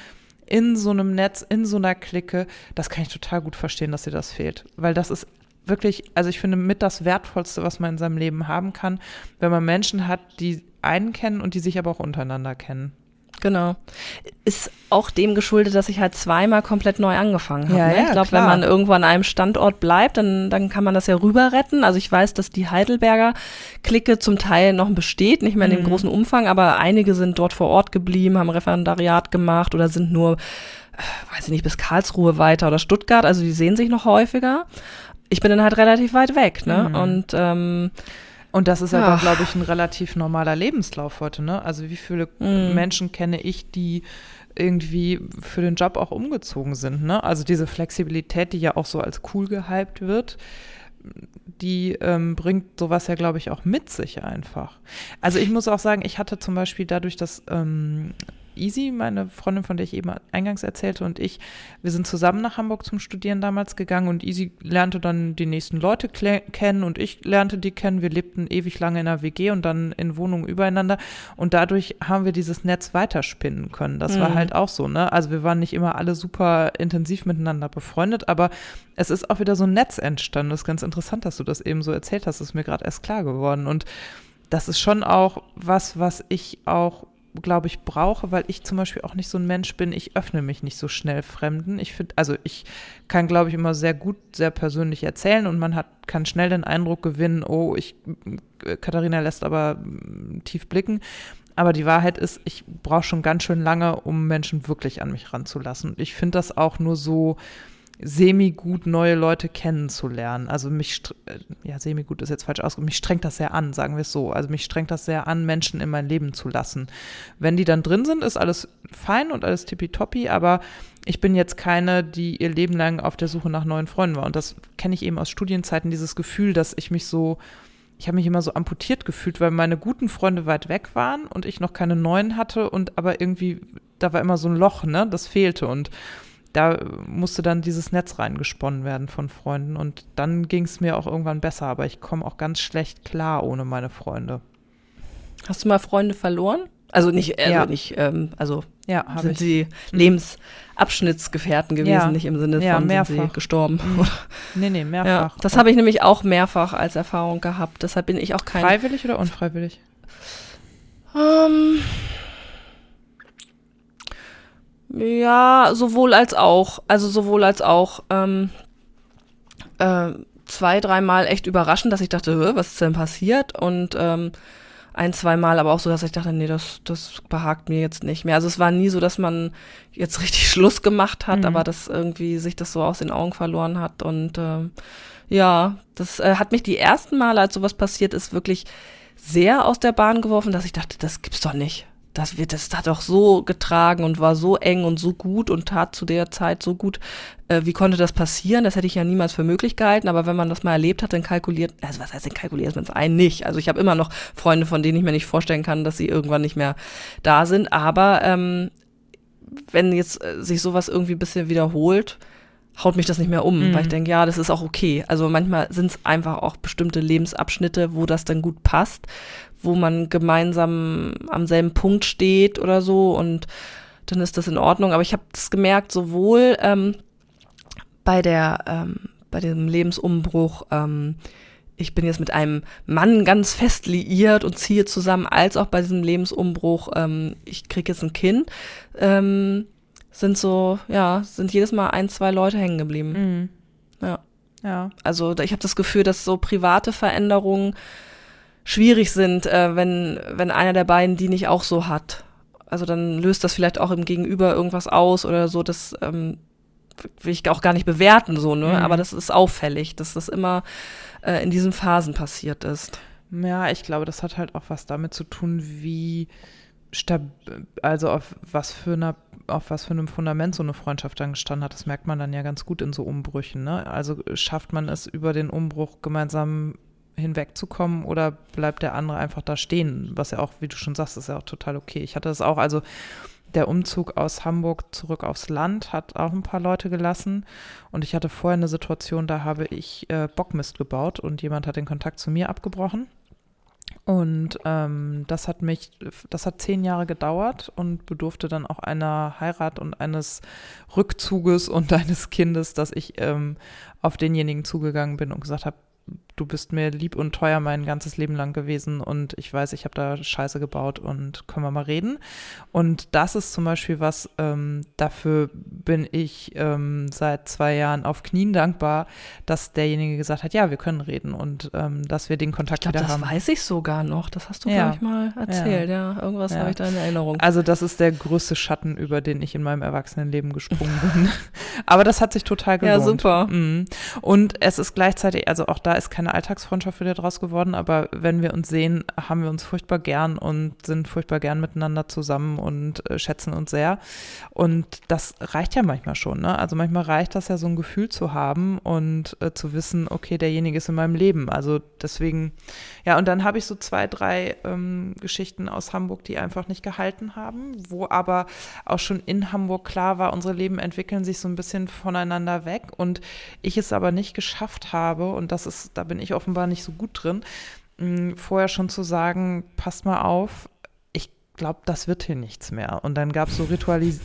in so einem Netz, in so einer Clique, das kann ich total gut verstehen, dass dir das fehlt. Weil das ist wirklich, also ich finde, mit das Wertvollste, was man in seinem Leben haben kann, wenn man Menschen hat, die einen kennen und die sich aber auch untereinander kennen. Genau. Ist auch dem geschuldet, dass ich halt zweimal komplett neu angefangen habe. Ja, ne? ich glaube, wenn man irgendwo an einem Standort bleibt, dann, dann kann man das ja rüber retten. Also ich weiß, dass die Heidelberger Clique zum Teil noch besteht, nicht mehr in dem mhm. großen Umfang, aber einige sind dort vor Ort geblieben, haben Referendariat gemacht oder sind nur, äh, weiß ich nicht, bis Karlsruhe weiter oder Stuttgart. Also die sehen sich noch häufiger. Ich bin dann halt relativ weit weg, ne? Mhm. Und ähm, und das ist aber, glaube ich, ein relativ normaler Lebenslauf heute, ne? Also wie viele mm. Menschen kenne ich, die irgendwie für den Job auch umgezogen sind, ne? Also diese Flexibilität, die ja auch so als cool gehypt wird, die ähm, bringt sowas ja, glaube ich, auch mit sich einfach. Also ich muss auch sagen, ich hatte zum Beispiel dadurch, dass ähm, Easy, meine Freundin, von der ich eben eingangs erzählte, und ich, wir sind zusammen nach Hamburg zum Studieren damals gegangen und Easy lernte dann die nächsten Leute kennen und ich lernte die kennen. Wir lebten ewig lange in einer WG und dann in Wohnungen übereinander und dadurch haben wir dieses Netz weiterspinnen können. Das mhm. war halt auch so, ne? Also wir waren nicht immer alle super intensiv miteinander befreundet, aber es ist auch wieder so ein Netz entstanden. Das ist ganz interessant, dass du das eben so erzählt hast. Das ist mir gerade erst klar geworden und das ist schon auch was, was ich auch glaube ich, brauche, weil ich zum Beispiel auch nicht so ein Mensch bin, ich öffne mich nicht so schnell Fremden. Ich finde, also ich kann, glaube ich, immer sehr gut, sehr persönlich erzählen und man hat, kann schnell den Eindruck gewinnen, oh, ich, Katharina lässt aber mm, tief blicken. Aber die Wahrheit ist, ich brauche schon ganz schön lange, um Menschen wirklich an mich ranzulassen. Ich finde das auch nur so, semi-gut neue Leute kennenzulernen. Also mich, äh, ja, semi-gut ist jetzt falsch ausgedrückt, mich strengt das sehr an, sagen wir es so. Also mich strengt das sehr an, Menschen in mein Leben zu lassen. Wenn die dann drin sind, ist alles fein und alles tippitoppi, aber ich bin jetzt keine, die ihr Leben lang auf der Suche nach neuen Freunden war. Und das kenne ich eben aus Studienzeiten, dieses Gefühl, dass ich mich so, ich habe mich immer so amputiert gefühlt, weil meine guten Freunde weit weg waren und ich noch keine neuen hatte und aber irgendwie, da war immer so ein Loch, ne? Das fehlte. Und da musste dann dieses Netz reingesponnen werden von Freunden und dann ging es mir auch irgendwann besser, aber ich komme auch ganz schlecht klar ohne meine Freunde. Hast du mal Freunde verloren? Also nicht, also Ja. nicht, ähm, also Ja, sind ich. sie Lebensabschnittsgefährten gewesen, Ja. nicht im Sinne von sind sie mehrfach. gestorben. Mhm. Nee, nee, Ja, mehrfach. das habe ich nämlich auch mehrfach als Erfahrung gehabt. Deshalb bin ich auch kein Freiwillig oder unfreiwillig? Ähm, ja, sowohl als auch. Also sowohl als auch. Ähm, äh, zwei, dreimal echt überraschend, dass ich dachte, "Hä, was ist denn passiert? Und ähm, ein, zweimal aber auch so, dass ich dachte, nee, das, das behagt mir jetzt nicht mehr. Also es war nie so, dass man jetzt richtig Schluss gemacht hat, Mhm. aber dass irgendwie sich das so aus den Augen verloren hat. Und ähm, ja, das äh, hat mich die ersten Male, als sowas passiert ist, wirklich sehr aus der Bahn geworfen, dass ich dachte, das gibt's doch nicht. Das wird, das hat doch so getragen und war so eng und so gut und tat zu der Zeit so gut. Äh, wie konnte das passieren? Das hätte ich ja niemals für möglich gehalten. Aber wenn man das mal erlebt hat, dann kalkuliert, also was heißt denn kalkuliert man es ein? Nicht. Also ich habe immer noch Freunde, von denen ich mir nicht vorstellen kann, dass sie irgendwann nicht mehr da sind. Aber ähm, wenn jetzt äh, sich sowas irgendwie ein bisschen wiederholt, haut mich das nicht mehr um, Mhm. weil ich denke, ja, das ist auch okay. Also manchmal sind es einfach auch bestimmte Lebensabschnitte, wo das dann gut passt, wo man gemeinsam am selben Punkt steht oder so und dann ist das in Ordnung. Aber ich habe das gemerkt, sowohl ähm, bei der ähm, bei dem Lebensumbruch, ähm, ich bin jetzt mit einem Mann ganz fest liiert und ziehe zusammen, als auch bei diesem Lebensumbruch, ähm, ich kriege jetzt ein Kind, ähm, sind so, ja, sind jedes Mal ein, zwei Leute hängen geblieben. Mhm. Ja. Ja. Also ich habe das Gefühl, dass so private Veränderungen schwierig sind, äh, wenn, wenn einer der beiden die nicht auch so hat. Also dann löst das vielleicht auch im Gegenüber irgendwas aus oder so. Das ähm, will ich auch gar nicht bewerten, so, ne? Mhm. Aber das ist auffällig, dass das immer äh, in diesen Phasen passiert ist. Ja, ich glaube, das hat halt auch was damit zu tun, wie stab also auf was für einer auf was für einem Fundament so eine Freundschaft dann gestanden hat. Das merkt man dann ja ganz gut in so Umbrüchen. Ne? Also schafft man es über den Umbruch gemeinsam hinwegzukommen oder bleibt der andere einfach da stehen? Was ja auch, wie du schon sagst, ist ja auch total okay. Ich hatte das auch, also der Umzug aus Hamburg zurück aufs Land hat auch ein paar Leute gelassen. Und ich hatte vorher eine Situation, da habe ich äh, Bockmist gebaut und jemand hat den Kontakt zu mir abgebrochen. Und ähm, das hat mich, das hat zehn Jahre gedauert und bedurfte dann auch einer Heirat und eines Rückzuges und eines Kindes, dass ich ähm, auf denjenigen zugegangen bin und gesagt habe, du bist mir lieb und teuer mein ganzes Leben lang gewesen und ich weiß, ich habe da Scheiße gebaut und können wir mal reden. Und das ist zum Beispiel was, ähm, dafür bin ich ähm, seit zwei Jahren auf Knien dankbar, dass derjenige gesagt hat, ja, wir können reden und ähm, dass wir den Ich Kontakt glaube, wieder das haben. weiß ich sogar noch. Das hast du, Ja. glaube ich, mal erzählt. Ja, irgendwas Ja. habe ich da in Erinnerung. Also das ist der größte Schatten, über den ich in meinem Erwachsenenleben gesprungen bin. Aber das hat sich total Ja, gelohnt. super. Mhm. Und es ist gleichzeitig, also auch da ist keine Alltagsfreundschaft wieder draus geworden, aber wenn wir uns sehen, haben wir uns furchtbar gern und sind furchtbar gern miteinander zusammen und äh, schätzen uns sehr. Und das reicht ja manchmal schon. Ne? Also manchmal reicht das ja, so ein Gefühl zu haben und äh, zu wissen, okay, derjenige ist in meinem Leben. Also deswegen, ja, und dann habe ich so zwei, drei ähm, Geschichten aus Hamburg, die einfach nicht gehalten haben, wo aber auch schon in Hamburg klar war, unsere Leben entwickeln sich so ein bisschen voneinander weg und ich es aber nicht geschafft habe, und das ist, da bin ich offenbar nicht so gut drin, mh, vorher schon zu sagen, passt mal auf, ich glaube, das wird hier nichts mehr. Und dann gab es so,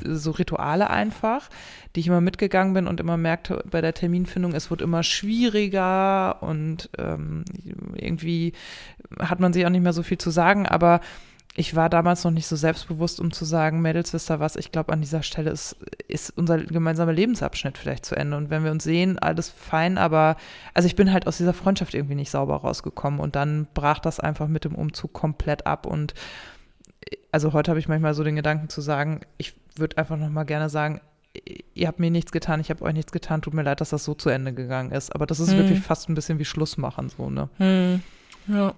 so Rituale einfach, die ich immer mitgegangen bin und immer merkte bei der Terminfindung, es wird immer schwieriger und ähm, irgendwie hat man sich auch nicht mehr so viel zu sagen, aber ich war damals noch nicht so selbstbewusst, um zu sagen, Mädels, wisst ihr was, ich glaube, an dieser Stelle ist, ist unser gemeinsamer Lebensabschnitt vielleicht zu Ende. Und wenn wir uns sehen, alles fein, aber also ich bin halt aus dieser Freundschaft irgendwie nicht sauber rausgekommen und dann brach das einfach mit dem Umzug komplett ab. Und also heute habe ich manchmal so den Gedanken zu sagen, ich würde einfach noch mal gerne sagen, ihr habt mir nichts getan, ich habe euch nichts getan, tut mir leid, dass das so zu Ende gegangen ist. Aber das ist Hm. wirklich fast ein bisschen wie Schluss machen, so, ne? Hm. Ja.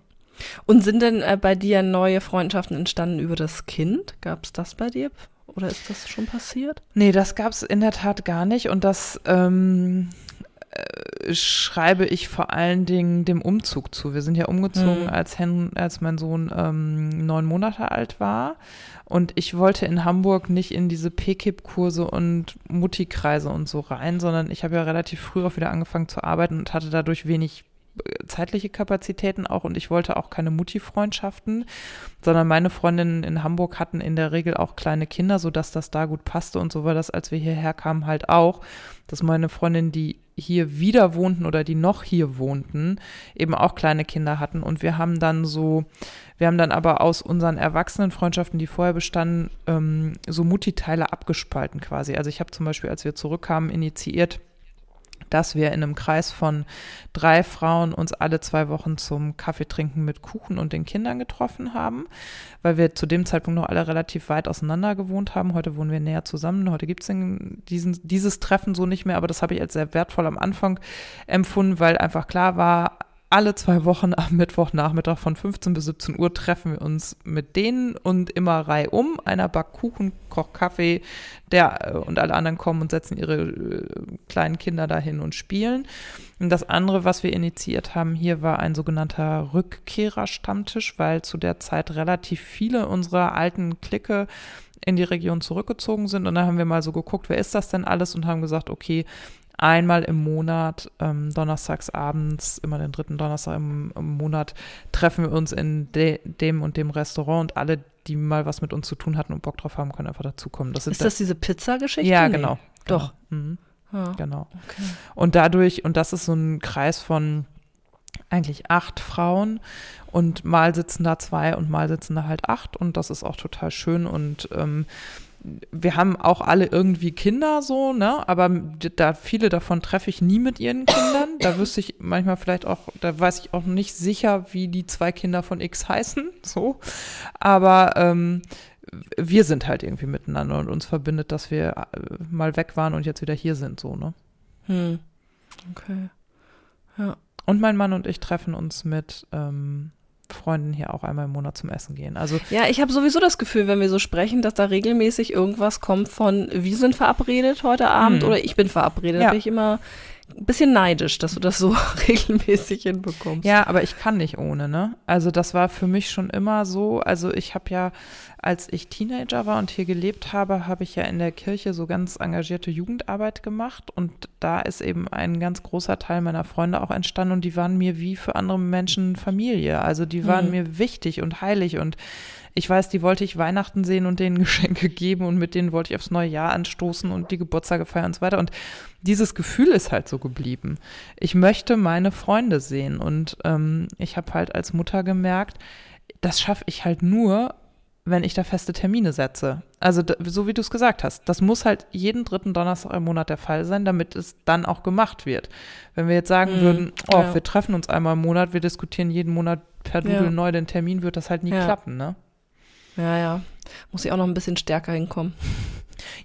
Und sind denn äh, bei dir neue Freundschaften entstanden über das Kind? Gab es das bei dir? Oder ist das schon passiert? Nee, das gab es in der Tat gar nicht. Und das ähm, äh, schreibe ich vor allen Dingen dem Umzug zu. Wir sind ja umgezogen, Mhm. als, Hen als mein Sohn ähm, neun Monate alt war. Und ich wollte in Hamburg nicht in diese PKIP-Kurse und Mutti-Kreise und so rein, sondern ich habe ja relativ früh auch wieder angefangen zu arbeiten und hatte dadurch wenig zeitliche Kapazitäten auch und ich wollte auch keine Mutti-Freundschaften, sondern meine Freundinnen in Hamburg hatten in der Regel auch kleine Kinder, sodass das da gut passte und so war das, als wir hierher kamen, halt auch, dass meine Freundinnen, die hier wieder wohnten oder die noch hier wohnten, eben auch kleine Kinder hatten und wir haben dann so, wir haben dann aber aus unseren Erwachsenenfreundschaften, die vorher bestanden, ähm, so Mutti-Teile abgespalten quasi. Also ich habe zum Beispiel, als wir zurückkamen, initiiert, dass wir in einem Kreis von drei Frauen uns alle zwei Wochen zum Kaffeetrinken mit Kuchen und den Kindern getroffen haben, weil wir zu dem Zeitpunkt noch alle relativ weit auseinander gewohnt haben. Heute wohnen wir näher zusammen. Heute gibt es dieses Treffen so nicht mehr, aber das habe ich als sehr wertvoll am Anfang empfunden, weil einfach klar war, alle zwei Wochen am Mittwochnachmittag von 15 bis 17 Uhr treffen wir uns mit denen und immer reihum. Einer backt Kuchen, kocht Kaffee, der äh, und alle anderen kommen und setzen ihre äh, kleinen Kinder dahin und spielen. Und das andere, was wir initiiert haben hier, war ein sogenannter Rückkehrerstammtisch, weil zu der Zeit relativ viele unserer alten Clique in die Region zurückgezogen sind. Und da haben wir mal so geguckt, wer ist das denn alles und haben gesagt, okay, einmal im Monat, ähm, donnerstags abends, immer den dritten Donnerstag im, im Monat, treffen wir uns in de, dem und dem Restaurant und alle, die mal was mit uns zu tun hatten und Bock drauf haben, können einfach dazukommen. Das Ist das diese Pizza-Geschichte? ja, Nee. genau. Doch. Genau. Mhm, Ja. genau. Okay. Und dadurch, und das ist so ein Kreis von eigentlich acht Frauen und mal sitzen da zwei und mal sitzen da halt acht und das ist auch total schön und ähm, wir haben auch alle irgendwie Kinder so, ne? Aber da viele davon treffe ich nie mit ihren Kindern. Da wüsste ich manchmal vielleicht auch, da weiß ich auch nicht sicher, wie die zwei Kinder von X heißen, so. Aber ähm, wir sind halt irgendwie miteinander und uns verbindet, dass wir äh, mal weg waren und jetzt wieder hier sind, so, ne? Hm. Okay. Ja. Und mein Mann und ich treffen uns mit ähm, Freunden hier auch einmal im Monat zum Essen gehen. Also Ja, ich habe sowieso das Gefühl, wenn wir so sprechen, dass da regelmäßig irgendwas kommt von wir sind verabredet heute Abend Hm. oder ich bin verabredet. Ja. Da bin ich immer ein bisschen neidisch, dass du das so regelmäßig hinbekommst. Ja, aber ich kann nicht ohne, ne? Also das war für mich schon immer so. Also ich habe ja, als ich Teenager war und hier gelebt habe, habe ich ja in der Kirche so ganz engagierte Jugendarbeit gemacht und da ist eben ein ganz großer Teil meiner Freunde auch entstanden und die waren mir wie für andere Menschen Familie. Also die waren Mhm. mir wichtig und heilig und ich weiß, die wollte ich Weihnachten sehen und denen Geschenke geben und mit denen wollte ich aufs neue Jahr anstoßen und die Geburtstage feiern und so weiter. Und dieses Gefühl ist halt so geblieben. Ich möchte meine Freunde sehen und ähm, ich habe halt als Mutter gemerkt, das schaffe ich halt nur, wenn ich da feste Termine setze. Also so wie du es gesagt hast, das muss halt jeden dritten Donnerstag im Monat der Fall sein, damit es dann auch gemacht wird. Wenn wir jetzt sagen Mhm, würden, oh, ja. wir treffen uns einmal im Monat, wir diskutieren jeden Monat per Doodle Ja. neu den Termin, wird das halt nie Ja. klappen, ne? Ja, ja. Muss ich auch noch ein bisschen stärker hinkommen.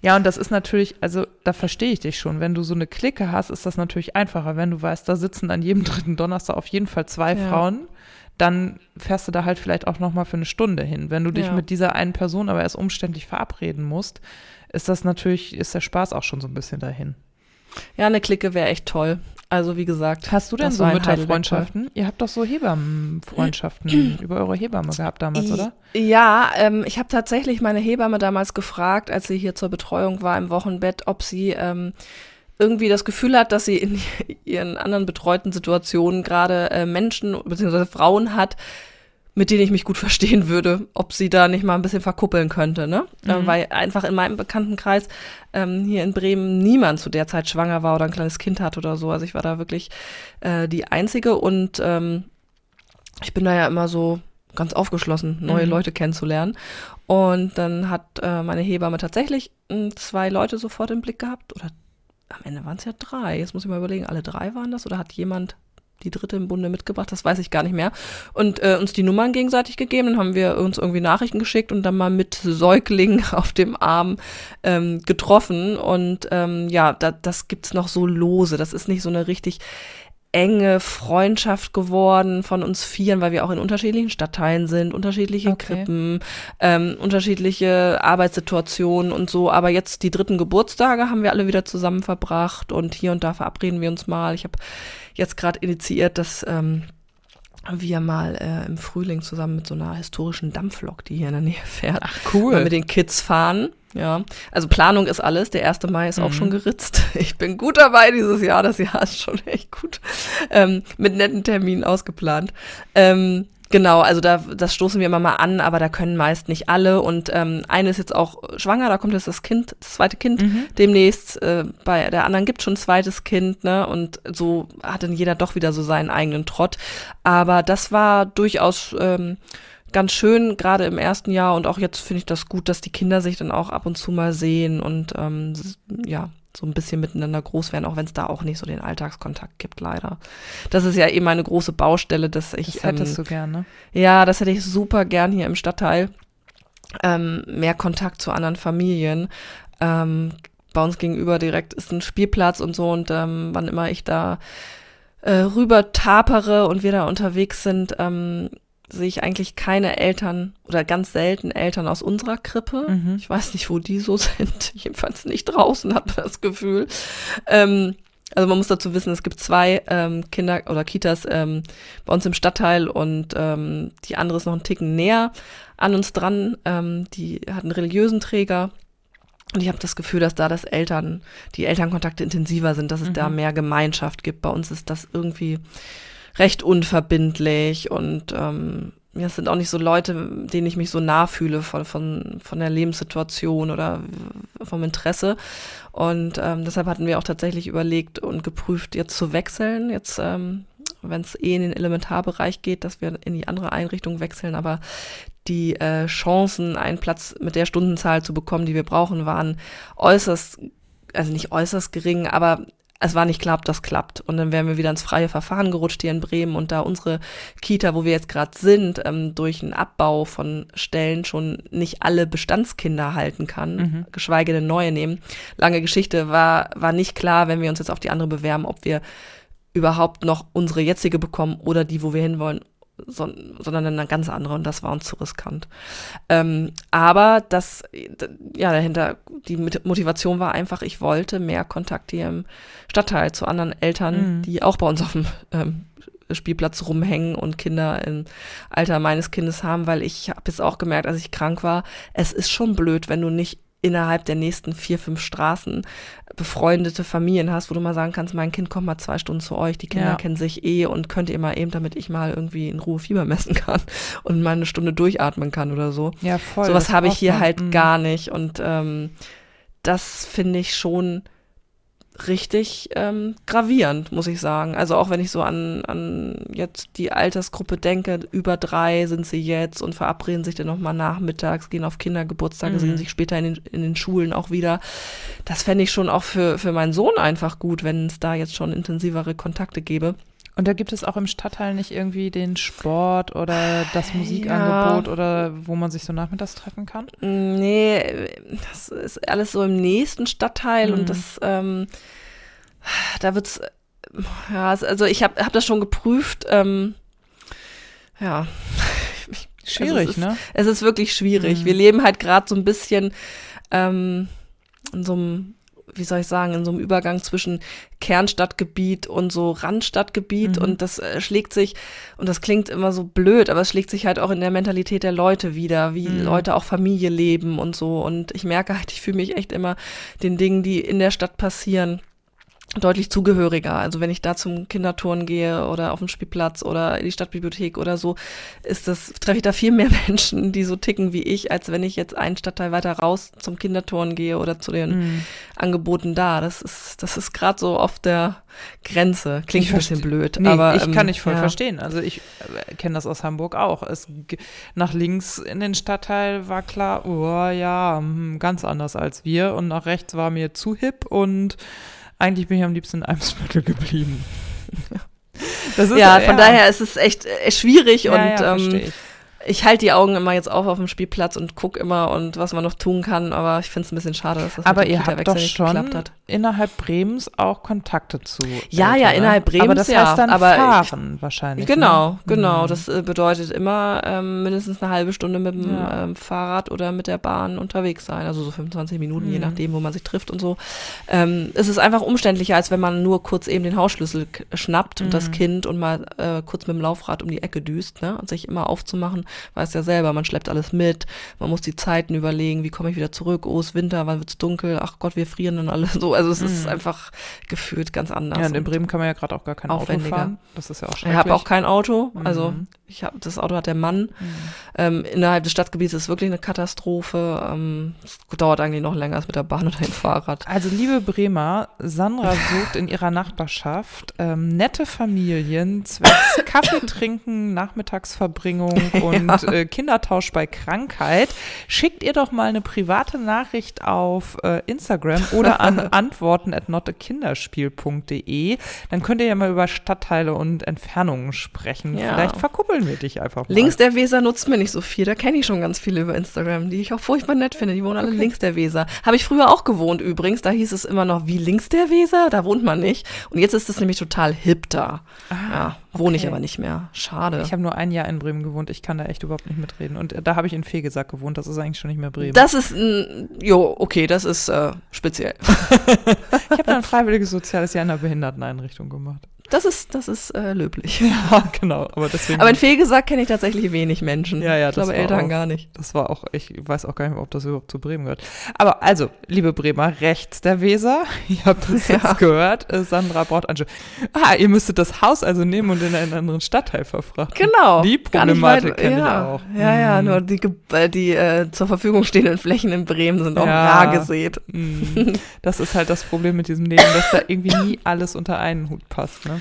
Ja, und das ist natürlich, also da verstehe ich dich schon. Wenn du so eine Clique hast, ist das natürlich einfacher. Wenn du weißt, da sitzen an jedem dritten Donnerstag auf jeden Fall zwei Ja. Frauen, dann fährst du da halt vielleicht auch noch mal für eine Stunde hin. Wenn du dich Ja. mit dieser einen Person aber erst umständlich verabreden musst, ist das natürlich, ist der Spaß auch schon so ein bisschen dahin. Ja, eine Clique wäre echt toll. Also wie gesagt. Hast du denn so Mütterfreundschaften? Ihr habt doch so Hebammenfreundschaften über eure Hebamme gehabt damals, oder? Ja, ähm, ich habe tatsächlich meine Hebamme damals gefragt, als sie hier zur Betreuung war im Wochenbett, ob sie ähm, irgendwie das Gefühl hat, dass sie in ihren anderen betreuten Situationen gerade äh, Menschen bzw. Frauen hat, mit denen ich mich gut verstehen würde, ob sie da nicht mal ein bisschen verkuppeln könnte, ne? Äh, Mhm. weil einfach in meinem Bekanntenkreis ähm, hier in Bremen niemand zu der Zeit schwanger war oder ein kleines Kind hat oder so. Also ich war da wirklich äh, die Einzige und ähm, ich bin da ja immer so ganz aufgeschlossen, neue Mhm. Leute kennenzulernen. Und dann hat äh, meine Hebamme tatsächlich mh, zwei Leute sofort im Blick gehabt. Oder am Ende waren es ja drei. Jetzt muss ich mal überlegen, alle drei waren das oder hat jemand die dritte im Bunde mitgebracht, das weiß ich gar nicht mehr. Und äh, uns die Nummern gegenseitig gegeben, dann haben wir uns irgendwie Nachrichten geschickt und dann mal mit Säugling auf dem Arm ähm, getroffen. Und ähm, ja, da, das gibt's noch so lose. Das ist nicht so eine richtig enge Freundschaft geworden von uns Vieren, weil wir auch in unterschiedlichen Stadtteilen sind, unterschiedliche okay. Krippen, ähm, unterschiedliche Arbeitssituationen und so. Aber jetzt die dritten Geburtstage haben wir alle wieder zusammen verbracht und hier und da verabreden wir uns mal. Ich habe jetzt gerade initiiert, dass ähm, wir mal äh, im Frühling zusammen mit so einer historischen Dampflok, die hier in der Nähe fährt, Ach, cool. mit den Kids fahren. Ja, also Planung ist alles. Der 1. Mai ist mhm. auch schon geritzt. Ich bin gut dabei dieses Jahr. Das Jahr ist schon echt gut. Ähm, mit netten Terminen ausgeplant. Ähm, Genau, also da das stoßen wir immer mal an, aber da können meist nicht alle. Und ähm, eine ist jetzt auch schwanger, da kommt jetzt das Kind, das zweite Kind mhm. demnächst. Äh, bei der anderen gibt schon ein zweites Kind, ne? Und so hat dann jeder doch wieder so seinen eigenen Trott. Aber das war durchaus ähm, ganz schön, gerade im ersten Jahr. Und auch jetzt finde ich das gut, dass die Kinder sich dann auch ab und zu mal sehen und ähm, ja, so ein bisschen miteinander groß werden, auch wenn es da auch nicht so den Alltagskontakt gibt, leider. Das ist ja eben eine große Baustelle, dass ich. Das hättest ähm, du gerne. Ja, das hätte ich super gern hier im Stadtteil. Ähm, mehr Kontakt zu anderen Familien. Ähm, bei uns gegenüber direkt ist ein Spielplatz und so und ähm, wann immer ich da äh, rüber tapere und wir da unterwegs sind, ähm, sehe ich eigentlich keine Eltern oder ganz selten Eltern aus unserer Krippe. Mhm. Ich weiß nicht, wo die so sind. Jedenfalls nicht draußen, hat man das Gefühl. Ähm, also man muss dazu wissen, es gibt zwei ähm, Kinder oder Kitas ähm, bei uns im Stadtteil und ähm, die andere ist noch einen Ticken näher an uns dran. Ähm, die hat einen religiösen Träger. Und ich habe das Gefühl, dass da das Eltern, die Elternkontakte intensiver sind, dass es mhm. da mehr Gemeinschaft gibt. Bei uns ist das irgendwie recht unverbindlich und ähm, ja, es sind auch nicht so Leute, denen ich mich so nah fühle von, von, von der Lebenssituation oder vom Interesse. Und ähm, deshalb hatten wir auch tatsächlich überlegt und geprüft, jetzt zu wechseln. Jetzt, ähm, wenn es eh in den Elementarbereich geht, dass wir in die andere Einrichtung wechseln. Aber die äh, Chancen, einen Platz mit der Stundenzahl zu bekommen, die wir brauchen, waren äußerst also nicht äußerst gering, aber es war nicht klar, ob das klappt. Und dann wären wir wieder ins freie Verfahren gerutscht hier in Bremen und da unsere Kita, wo wir jetzt gerade sind, ähm, durch einen Abbau von Stellen schon nicht alle Bestandskinder halten kann, mhm. geschweige denn neue nehmen. Lange Geschichte war, war nicht klar, wenn wir uns jetzt auf die andere bewerben, ob wir überhaupt noch unsere jetzige bekommen oder die, wo wir hinwollen sondern eine ganz andere und das war uns zu riskant. Ähm, aber das, ja, dahinter, die Motivation war einfach, ich wollte mehr Kontakt hier im Stadtteil zu anderen Eltern, mhm. die auch bei uns auf dem ähm, Spielplatz rumhängen und Kinder im Alter meines Kindes haben, weil ich habe jetzt auch gemerkt, als ich krank war, es ist schon blöd, wenn du nicht innerhalb der nächsten vier, fünf Straßen befreundete Familien hast, wo du mal sagen kannst, mein Kind kommt mal zwei Stunden zu euch, die Kinder ja. kennen sich eh und könnt ihr mal eben, damit ich mal irgendwie in Ruhe Fieber messen kann und mal eine Stunde durchatmen kann oder so. Ja, voll. Sowas habe ich hier man. halt mhm. gar nicht und ähm, das finde ich schon richtig ähm, gravierend, muss ich sagen. Also auch wenn ich so an, an jetzt die Altersgruppe denke, über drei sind sie jetzt und verabreden sich dann nochmal nachmittags, gehen auf Kindergeburtstage, mhm. sehen sich später in den, in den Schulen auch wieder. Das fände ich schon auch für, für meinen Sohn einfach gut, wenn es da jetzt schon intensivere Kontakte gäbe. Und da gibt es auch im Stadtteil nicht irgendwie den Sport oder das Musikangebot ja. oder wo man sich so nachmittags treffen kann? Nee, das ist alles so im nächsten Stadtteil mhm. und das, ähm, da wird's, ja, also ich habe hab das schon geprüft, ähm, ja. Schwierig, also es ist, ne? Es ist wirklich schwierig. Mhm. Wir leben halt gerade so ein bisschen ähm, in so einem wie soll ich sagen, in so einem Übergang zwischen Kernstadtgebiet und so Randstadtgebiet mhm. und das äh, schlägt sich, und das klingt immer so blöd, aber es schlägt sich halt auch in der Mentalität der Leute wieder, wie mhm. Leute auch Familie leben und so. Und ich merke halt, ich fühle mich echt immer den Dingen, die in der Stadt passieren, deutlich zugehöriger. Also wenn ich da zum Kinderturnen gehe oder auf den Spielplatz oder in die Stadtbibliothek oder so, ist das, treffe ich da viel mehr Menschen, die so ticken wie ich, als wenn ich jetzt einen Stadtteil weiter raus zum Kinderturnen gehe oder zu den mm. Angeboten da. Das ist, das ist gerade so auf der Grenze. Klingt ich ein bisschen blöd. Nee, aber ich ähm, kann nicht voll ja. verstehen. Also ich äh, kenne das aus Hamburg auch. Es, nach links in den Stadtteil war klar, oh ja, hm, ganz anders als wir. Und nach rechts war mir zu hip und eigentlich bin ich am liebsten in Eimsbüttel geblieben. ja, von daher ist es echt äh, schwierig Ja, und ja, ähm, ich. ich halte die Augen immer jetzt auf auf dem Spielplatz und gucke immer und was man noch tun kann, aber ich finde es ein bisschen schade, dass das Aber mit dem ihr habt doch schon geklappt hat. innerhalb Bremens auch Kontakte zu. Ja, Eltern, ja, ne? innerhalb Aber Bremens, das ja, heißt dann aber ich- fahren wahrscheinlich. Genau, ne? genau. Mhm. Das äh, bedeutet immer ähm, mindestens eine halbe Stunde mit dem Ja. ähm, Fahrrad oder mit der Bahn unterwegs sein. Also so 25 Minuten, je Mhm. nachdem, wo man sich trifft und so. Ähm, es ist einfach umständlicher, als wenn man nur kurz eben den Hausschlüssel schnappt und das Mhm. Kind und mal äh, kurz mit dem Laufrad um die Ecke düst, ne? Und sich immer aufzumachen, weiß ja selber, man schleppt alles mit, man muss die Zeiten überlegen, wie komme ich wieder zurück, oh, es ist Winter, wann wird's dunkel, ach Gott, wir frieren dann alle so. Also es ist Mhm. einfach gefühlt ganz anders. Ja, und in Bremen kann man ja gerade auch gar kein Auto fahren. Das ist ja auch ich schrecklich. habe auch kein Auto, also Mhm. ich habe das Auto hat der Mann. Mhm. Ähm, innerhalb des Stadtgebiets ist es wirklich eine Katastrophe. Ähm, es dauert eigentlich noch länger als mit der Bahn oder dem Fahrrad. Also liebe Bremer, Sandra sucht in ihrer Nachbarschaft ähm, nette Familien zwecks Kaffee trinken, Nachmittagsverbringung und äh, Kindertausch bei Krankheit. Schickt ihr doch mal eine private Nachricht auf äh, Instagram oder an antworten at notekinderspiel.de. Dann könnt ihr ja mal über Stadtteile und Entfernungen sprechen. Ja. Vielleicht verkuppeln wir dich einfach mal. Links der Weser nutzt mir nicht so viel. Da kenne ich schon ganz viele über Instagram, die ich auch furchtbar nett finde. Die wohnen alle links der Weser. Habe ich früher auch gewohnt übrigens. Da hieß es immer noch, wie links der Weser? Da wohnt man nicht. Und jetzt ist es nämlich total hip da. ja, wohne ich okay. aber nicht mehr. Schade. Ich habe nur ein Jahr in Bremen gewohnt. Ich kann da echt überhaupt nicht mitreden. Und äh, da habe ich in Fegesack gewohnt. Das ist eigentlich schon nicht mehr Bremen. das ist, ein, jo, okay, das ist äh, speziell. ich habe da ein freiwilliges soziales Jahr in einer Behinderteneinrichtung gemacht. Das ist, das ist äh, löblich. Ja, genau. Aber deswegen. Aber in Fegesack kenne ich tatsächlich wenig Menschen. Ja, ja, ich glaube Eltern auch- gar nicht. das war auch, ich weiß auch gar nicht mehr, ob das überhaupt zu Bremen gehört. Aber also, liebe Bremer, rechts der Weser, ihr habt es Ja. jetzt gehört, äh, Sandra braucht Anschluss. Ah, ihr müsstet das Haus also nehmen und in einen anderen Stadtteil verfrachten. Genau. Die Problematik kenne ich ja. auch. Ja, ja, Mhm. nur die, äh, die äh, zur Verfügung stehenden Flächen in Bremen sind auch Ja. rar gesät. Mm, Das ist halt das Problem mit diesem Leben, dass da irgendwie nie alles unter einen Hut passt. Ne?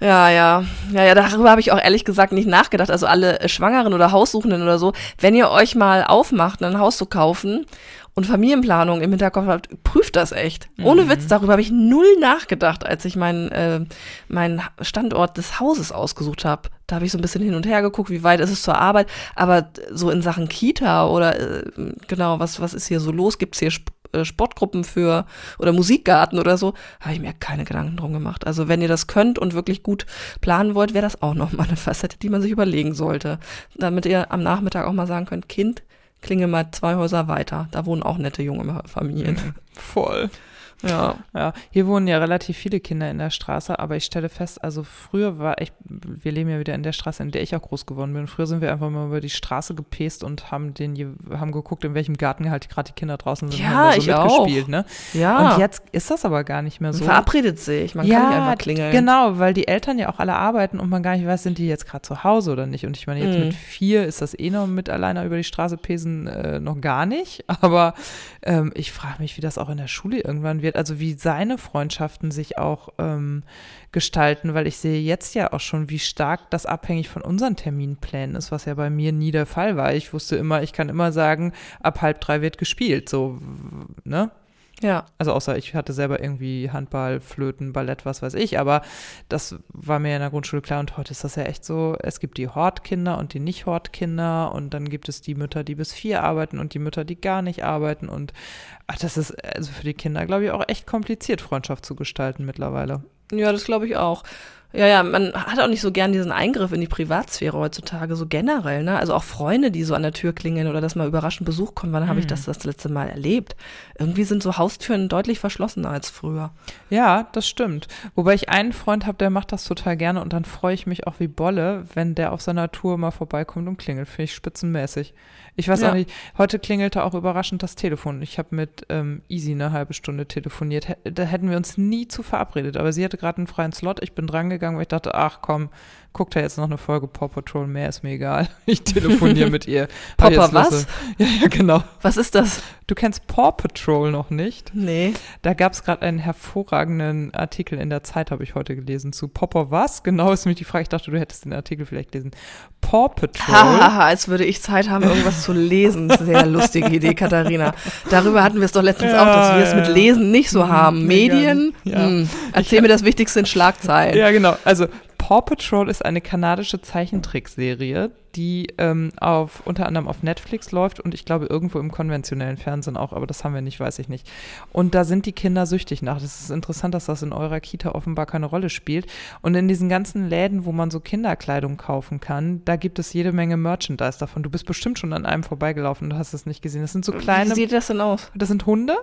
Ja, ja. Ja, ja, darüber habe ich auch ehrlich gesagt nicht nachgedacht. Also alle äh, Schwangeren oder Haussuchenden oder so, wenn ihr euch mal aufmacht, ein Haus zu kaufen und Familienplanung im Hinterkopf habt, prüft das echt. Ohne Witz, darüber habe ich null nachgedacht, als ich meinen äh, meinen Standort des Hauses ausgesucht habe. Da habe ich so ein bisschen hin und her geguckt, wie weit ist es zur Arbeit. Aber so in Sachen Kita oder äh, genau, was, was ist hier so los? Gibt es hier Sp Sportgruppen für oder Musikgarten oder so? Habe ich mir keine Gedanken drum gemacht. Also wenn ihr das könnt und wirklich gut planen wollt, wäre das auch nochmal eine Facette, die man sich überlegen sollte. Damit ihr am Nachmittag auch mal sagen könnt, Kind, klinge mal zwei Häuser weiter. Da wohnen auch nette junge Familien. Voll. Ja. Ja, hier wohnen ja relativ viele Kinder in der Straße, aber ich stelle fest, also früher war ich, wir leben ja wieder in der Straße, in der ich auch groß geworden bin. Früher sind wir einfach mal über die Straße gepest und haben den, haben geguckt, in welchem Garten halt gerade die Kinder draußen sind, Ja, und haben so ich auch. mitgespielt, ne? Ja. Und jetzt ist das aber gar nicht mehr Man so. verabredet sich. Man kann nicht einfach klingeln. Genau, weil die Eltern ja auch alle arbeiten und man gar nicht weiß, sind die jetzt gerade zu Hause oder nicht. Und ich meine, jetzt Mhm. mit vier ist das eh noch mit alleine über die Straße pesen äh, noch gar nicht. Aber ähm, ich frage mich, wie das auch in der Schule irgendwann wird. Also wie seine Freundschaften sich auch ähm, gestalten, weil ich sehe jetzt ja auch schon, wie stark das abhängig von unseren Terminplänen ist, was ja bei mir nie der Fall war. Ich wusste immer, ich kann immer sagen, ab halb drei wird gespielt. So, ne? Ja. Also außer ich hatte selber irgendwie Handball, Flöten, Ballett, was weiß ich, aber das war mir in der Grundschule klar und heute ist das ja echt so, es gibt die Hortkinder und die Nicht-Hortkinder und dann gibt es die Mütter, die bis vier arbeiten und die Mütter, die gar nicht arbeiten und ach, das ist also für die Kinder, glaube ich, auch echt kompliziert, Freundschaft zu gestalten mittlerweile. Ja, das glaube ich auch. Ja, ja, man hat auch nicht so gern diesen Eingriff in die Privatsphäre heutzutage, so generell, ne? Also auch Freunde, die so an der Tür klingeln oder dass mal überraschend Besuch kommt. Wann habe ich das das letzte Mal erlebt? Irgendwie sind so Haustüren deutlich verschlossener als früher. Ja, das stimmt. Wobei ich einen Freund habe, der macht das total gerne und dann freue ich mich auch wie Bolle, wenn der auf seiner Tour mal vorbeikommt und klingelt. Finde ich spitzenmäßig. Ich weiß Ja. auch nicht, heute klingelte auch überraschend das Telefon. Ich habe mit ähm, Easy eine halbe Stunde telefoniert. Hä- Da hätten wir uns nie zu verabredet, aber sie hatte gerade einen freien Slot. Ich bin drangegangen, weil ich dachte, ach komm, guckt da jetzt noch eine Folge Paw Patrol, mehr ist mir egal. Ich telefoniere mit ihr. Popper was? Ja, ja, genau. Was ist das? Du kennst Paw Patrol noch nicht? Nee. Da gab es gerade einen hervorragenden Artikel in der Zeit, habe ich heute gelesen, zu Popper was? Genau ist nämlich die Frage. Ich dachte, du hättest den Artikel vielleicht lesen. Paw Patrol. Hahaha, als würde ich Zeit haben, irgendwas zu lesen. Sehr lustige Idee, Katharina. Darüber hatten wir es doch letztens Ja, auch, dass wir es ja. mit Lesen nicht so haben. Medien? Ja. Hm. Erzähl mir das Wichtigste in Schlagzeilen. ja, genau. Also Paw Patrol ist eine kanadische Zeichentrickserie, die ähm, auf, unter anderem auf Netflix läuft und ich glaube irgendwo im konventionellen Fernsehen auch, aber das haben wir nicht, weiß ich nicht. Und da sind die Kinder süchtig nach. Das ist interessant, dass das in eurer Kita offenbar keine Rolle spielt. Und in diesen ganzen Läden, wo man so Kinderkleidung kaufen kann, da gibt es jede Menge Merchandise davon. Du bist bestimmt schon an einem vorbeigelaufen und hast es nicht gesehen. Das sind so kleine. Wie sieht das denn aus? Das sind Hunde.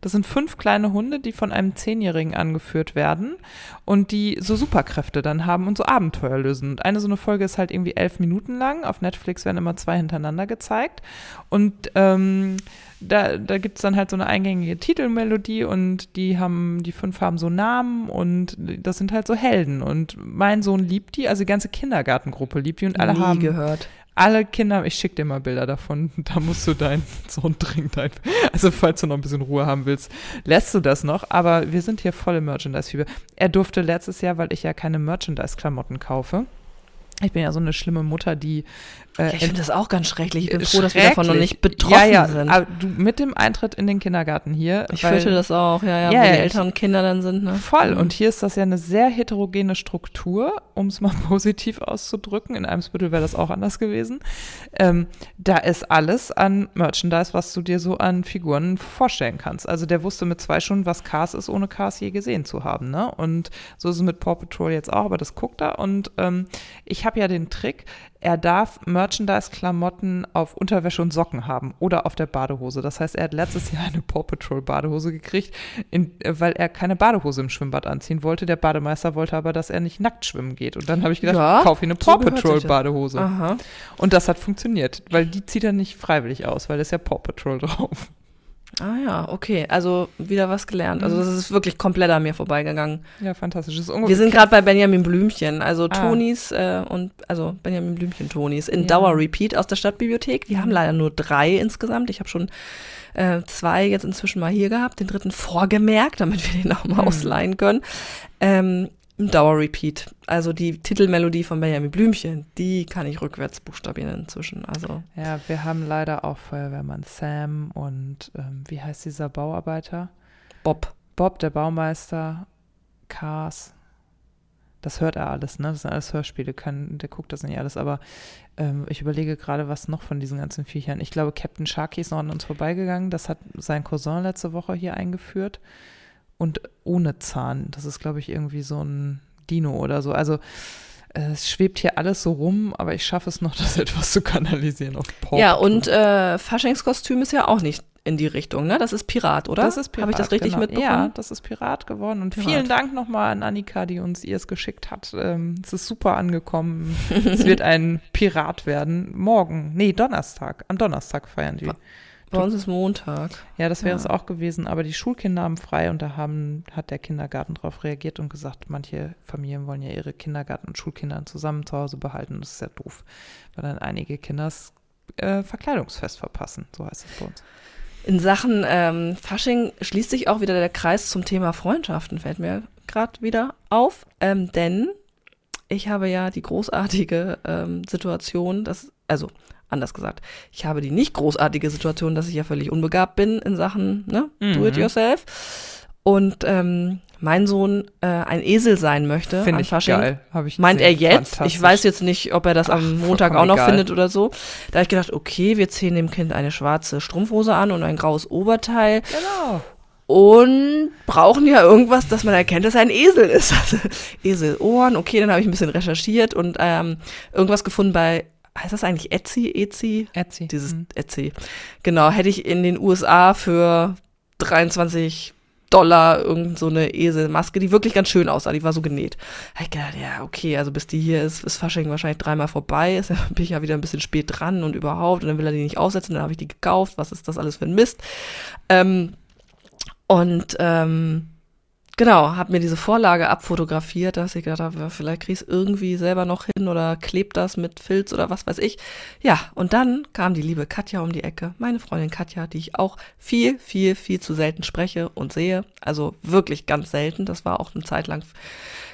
Das sind fünf kleine Hunde, die von einem Zehnjährigen angeführt werden und die so Superkräfte dann haben und so Abenteuer lösen. Und eine so eine Folge ist halt irgendwie elf Minuten lang. Auf Netflix werden immer zwei hintereinander gezeigt. Und ähm, da, da gibt es dann halt so eine eingängige Titelmelodie und die haben, die fünf haben so Namen und das sind halt so Helden. Und mein Sohn liebt die, also die ganze Kindergartengruppe liebt die und alle Nie haben gehört. Alle Kinder, ich schicke dir mal Bilder davon, da musst du deinen Sohn dringend ein. Also falls du noch ein bisschen Ruhe haben willst, lässt du das noch, aber wir sind hier voll im Merchandise-Fieber. Er durfte letztes Jahr, weil ich ja keine Merchandise-Klamotten kaufe, ich bin ja so eine schlimme Mutter, die äh, Ja, ich finde das auch ganz schrecklich. Ich bin froh, dass wir davon noch nicht betroffen ja, ja, sind. Aber du, mit dem Eintritt in den Kindergarten hier. ich weil- fürchte das auch, ja, ja, Ja, wo die Eltern und Kinder dann sind. Ne? Voll. Mhm. Und hier ist das ja eine sehr heterogene Struktur, um es mal positiv auszudrücken. In Eimsbüttel wäre das auch anders gewesen. Ähm, da ist alles an Merchandise, was du dir so an Figuren vorstellen kannst. Also der wusste mit zwei Stunden, was Cars ist, ohne Cars je gesehen zu haben. Ne? Und so ist es mit Paw Patrol jetzt auch, aber das guckt er. Und ähm, ich habe ja den Trick, er darf Merchandise-Klamotten auf Unterwäsche und Socken haben oder auf der Badehose. Das heißt, er hat letztes Jahr eine Paw Patrol Badehose gekriegt, in, weil er keine Badehose im Schwimmbad anziehen wollte. Der Bademeister wollte aber, dass er nicht nackt schwimmen geht. Und dann habe ich gedacht, Ja, kauf ihm eine Paw gehört sich Patrol das. Badehose. Aha. Und das hat funktioniert, weil die zieht er nicht freiwillig aus, weil da ist ja Paw Patrol drauf. Ah ja, okay. Also wieder was gelernt. Mhm. Also das ist wirklich komplett an mir vorbeigegangen. Ja, fantastisch. Wir sind gerade bei Benjamin Blümchen, also Ah. Tonis äh, und also Benjamin Blümchen Tonis in Ja. Dauerrepeat aus der Stadtbibliothek. Die haben leider nur drei insgesamt. Ich habe schon äh, zwei jetzt inzwischen mal hier gehabt, den dritten vorgemerkt, damit wir den auch mal Mhm. ausleihen können. Ähm, im Dauerrepeat. Also die Titelmelodie von Benjamin Blümchen, die kann ich rückwärts buchstabieren inzwischen. Also Ja, wir haben leider auch Feuerwehrmann Sam und ähm, wie heißt dieser Bauarbeiter? Bob. Bob, der Baumeister, Cars. Das hört er alles, ne? Das sind alles Hörspiele, kann, der guckt das nicht alles, aber ähm, ich überlege gerade, was noch von diesen ganzen Viechern. Ich glaube, Captain Sharky ist noch an uns vorbeigegangen. Das hat sein Cousin letzte Woche hier eingeführt. Und ohne Zahn. Das ist, glaube ich, irgendwie so ein Dino oder so. Also es schwebt hier alles so rum, aber ich schaffe es noch, das etwas zu kanalisieren auf Paw Ja, und äh, Faschingskostüm ist ja auch nicht in die Richtung, ne? Das ist Pirat, oder? Das ist Pirat. Habe ich das richtig genau. mitbekommen? Ja, das ist Pirat geworden. Und Pirat. vielen Dank nochmal an Annika, die uns ihr es geschickt hat. Ähm, es ist super angekommen. es wird ein Pirat werden. Morgen, nee, Donnerstag. Am Donnerstag feiern die. Bei uns ist Montag. Ja, das wäre Ja. es auch gewesen. Aber die Schulkinder haben frei und da haben, hat der Kindergarten darauf reagiert und gesagt, manche Familien wollen ja ihre Kindergarten- und Schulkinder zusammen zu Hause behalten. Das ist ja doof, weil dann einige Kinder das äh, Verkleidungsfest verpassen. So heißt es bei uns. In Sachen ähm, Fasching schließt sich auch wieder der Kreis zum Thema Freundschaften, fällt mir gerade wieder auf. Ähm, denn ich habe ja die großartige ähm, Situation, dass, also anders gesagt, ich habe die nicht großartige Situation, dass ich ja völlig unbegabt bin in Sachen ne, Mhm. Do it yourself. Und ähm, mein Sohn äh, ein Esel sein möchte Finde ich Fasching. geil. Hab ich Meint er jetzt? Ich weiß jetzt nicht, ob er das am Ach, Montag auch noch egal. findet oder so. Da habe ich gedacht, okay, wir ziehen dem Kind eine schwarze Strumpfhose an und ein graues Oberteil Genau. und brauchen ja irgendwas, dass man erkennt, dass er ein Esel ist. Also Eselohren, okay, dann habe ich ein bisschen recherchiert und ähm, irgendwas gefunden bei, heißt das eigentlich Etsy? Etsy? Etsy. Dieses Mhm. Etsy. Genau, hätte ich in den USA für 23 Dollar irgend so eine Eselmaske, die wirklich ganz schön aussah, die war so genäht. Hab ich gedacht, ja, okay, also bis die hier ist, ist Fasching wahrscheinlich dreimal vorbei, ist, bin ich ja wieder ein bisschen spät dran und überhaupt, und dann will er die nicht aussetzen, dann habe ich die gekauft, was ist das alles für ein Mist. Ähm, und ähm, genau, habe mir diese Vorlage abfotografiert, dass ich gedacht habe, vielleicht krieg's irgendwie selber noch hin oder klebt das mit Filz oder was weiß ich. Ja, und dann kam die liebe Katja um die Ecke, meine Freundin Katja, die ich auch viel, viel, viel zu selten spreche und sehe. Also wirklich ganz selten. Das war auch eine Zeit lang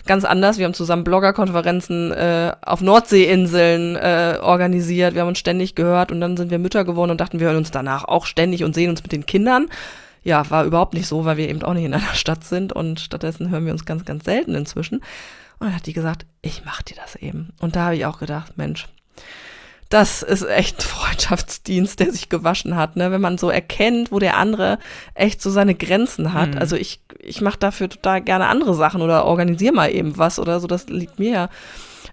ganz anders. Wir haben zusammen Bloggerkonferenzen äh, auf Nordseeinseln äh, organisiert. Wir haben uns ständig gehört und dann sind wir Mütter geworden und dachten, wir hören uns danach auch ständig und sehen uns mit den Kindern. Ja, war überhaupt nicht so, weil wir eben auch nicht in einer Stadt sind und stattdessen hören wir uns ganz, ganz selten inzwischen. Und dann hat die gesagt, ich mach dir das eben. Und da habe ich auch gedacht, Mensch, das ist echt ein Freundschaftsdienst, der sich gewaschen hat, ne? Wenn man so erkennt, wo der andere echt so seine Grenzen hat. Mhm. Also ich, ich mache dafür total gerne andere Sachen oder organisiere mal eben was oder so, das liegt mir ja,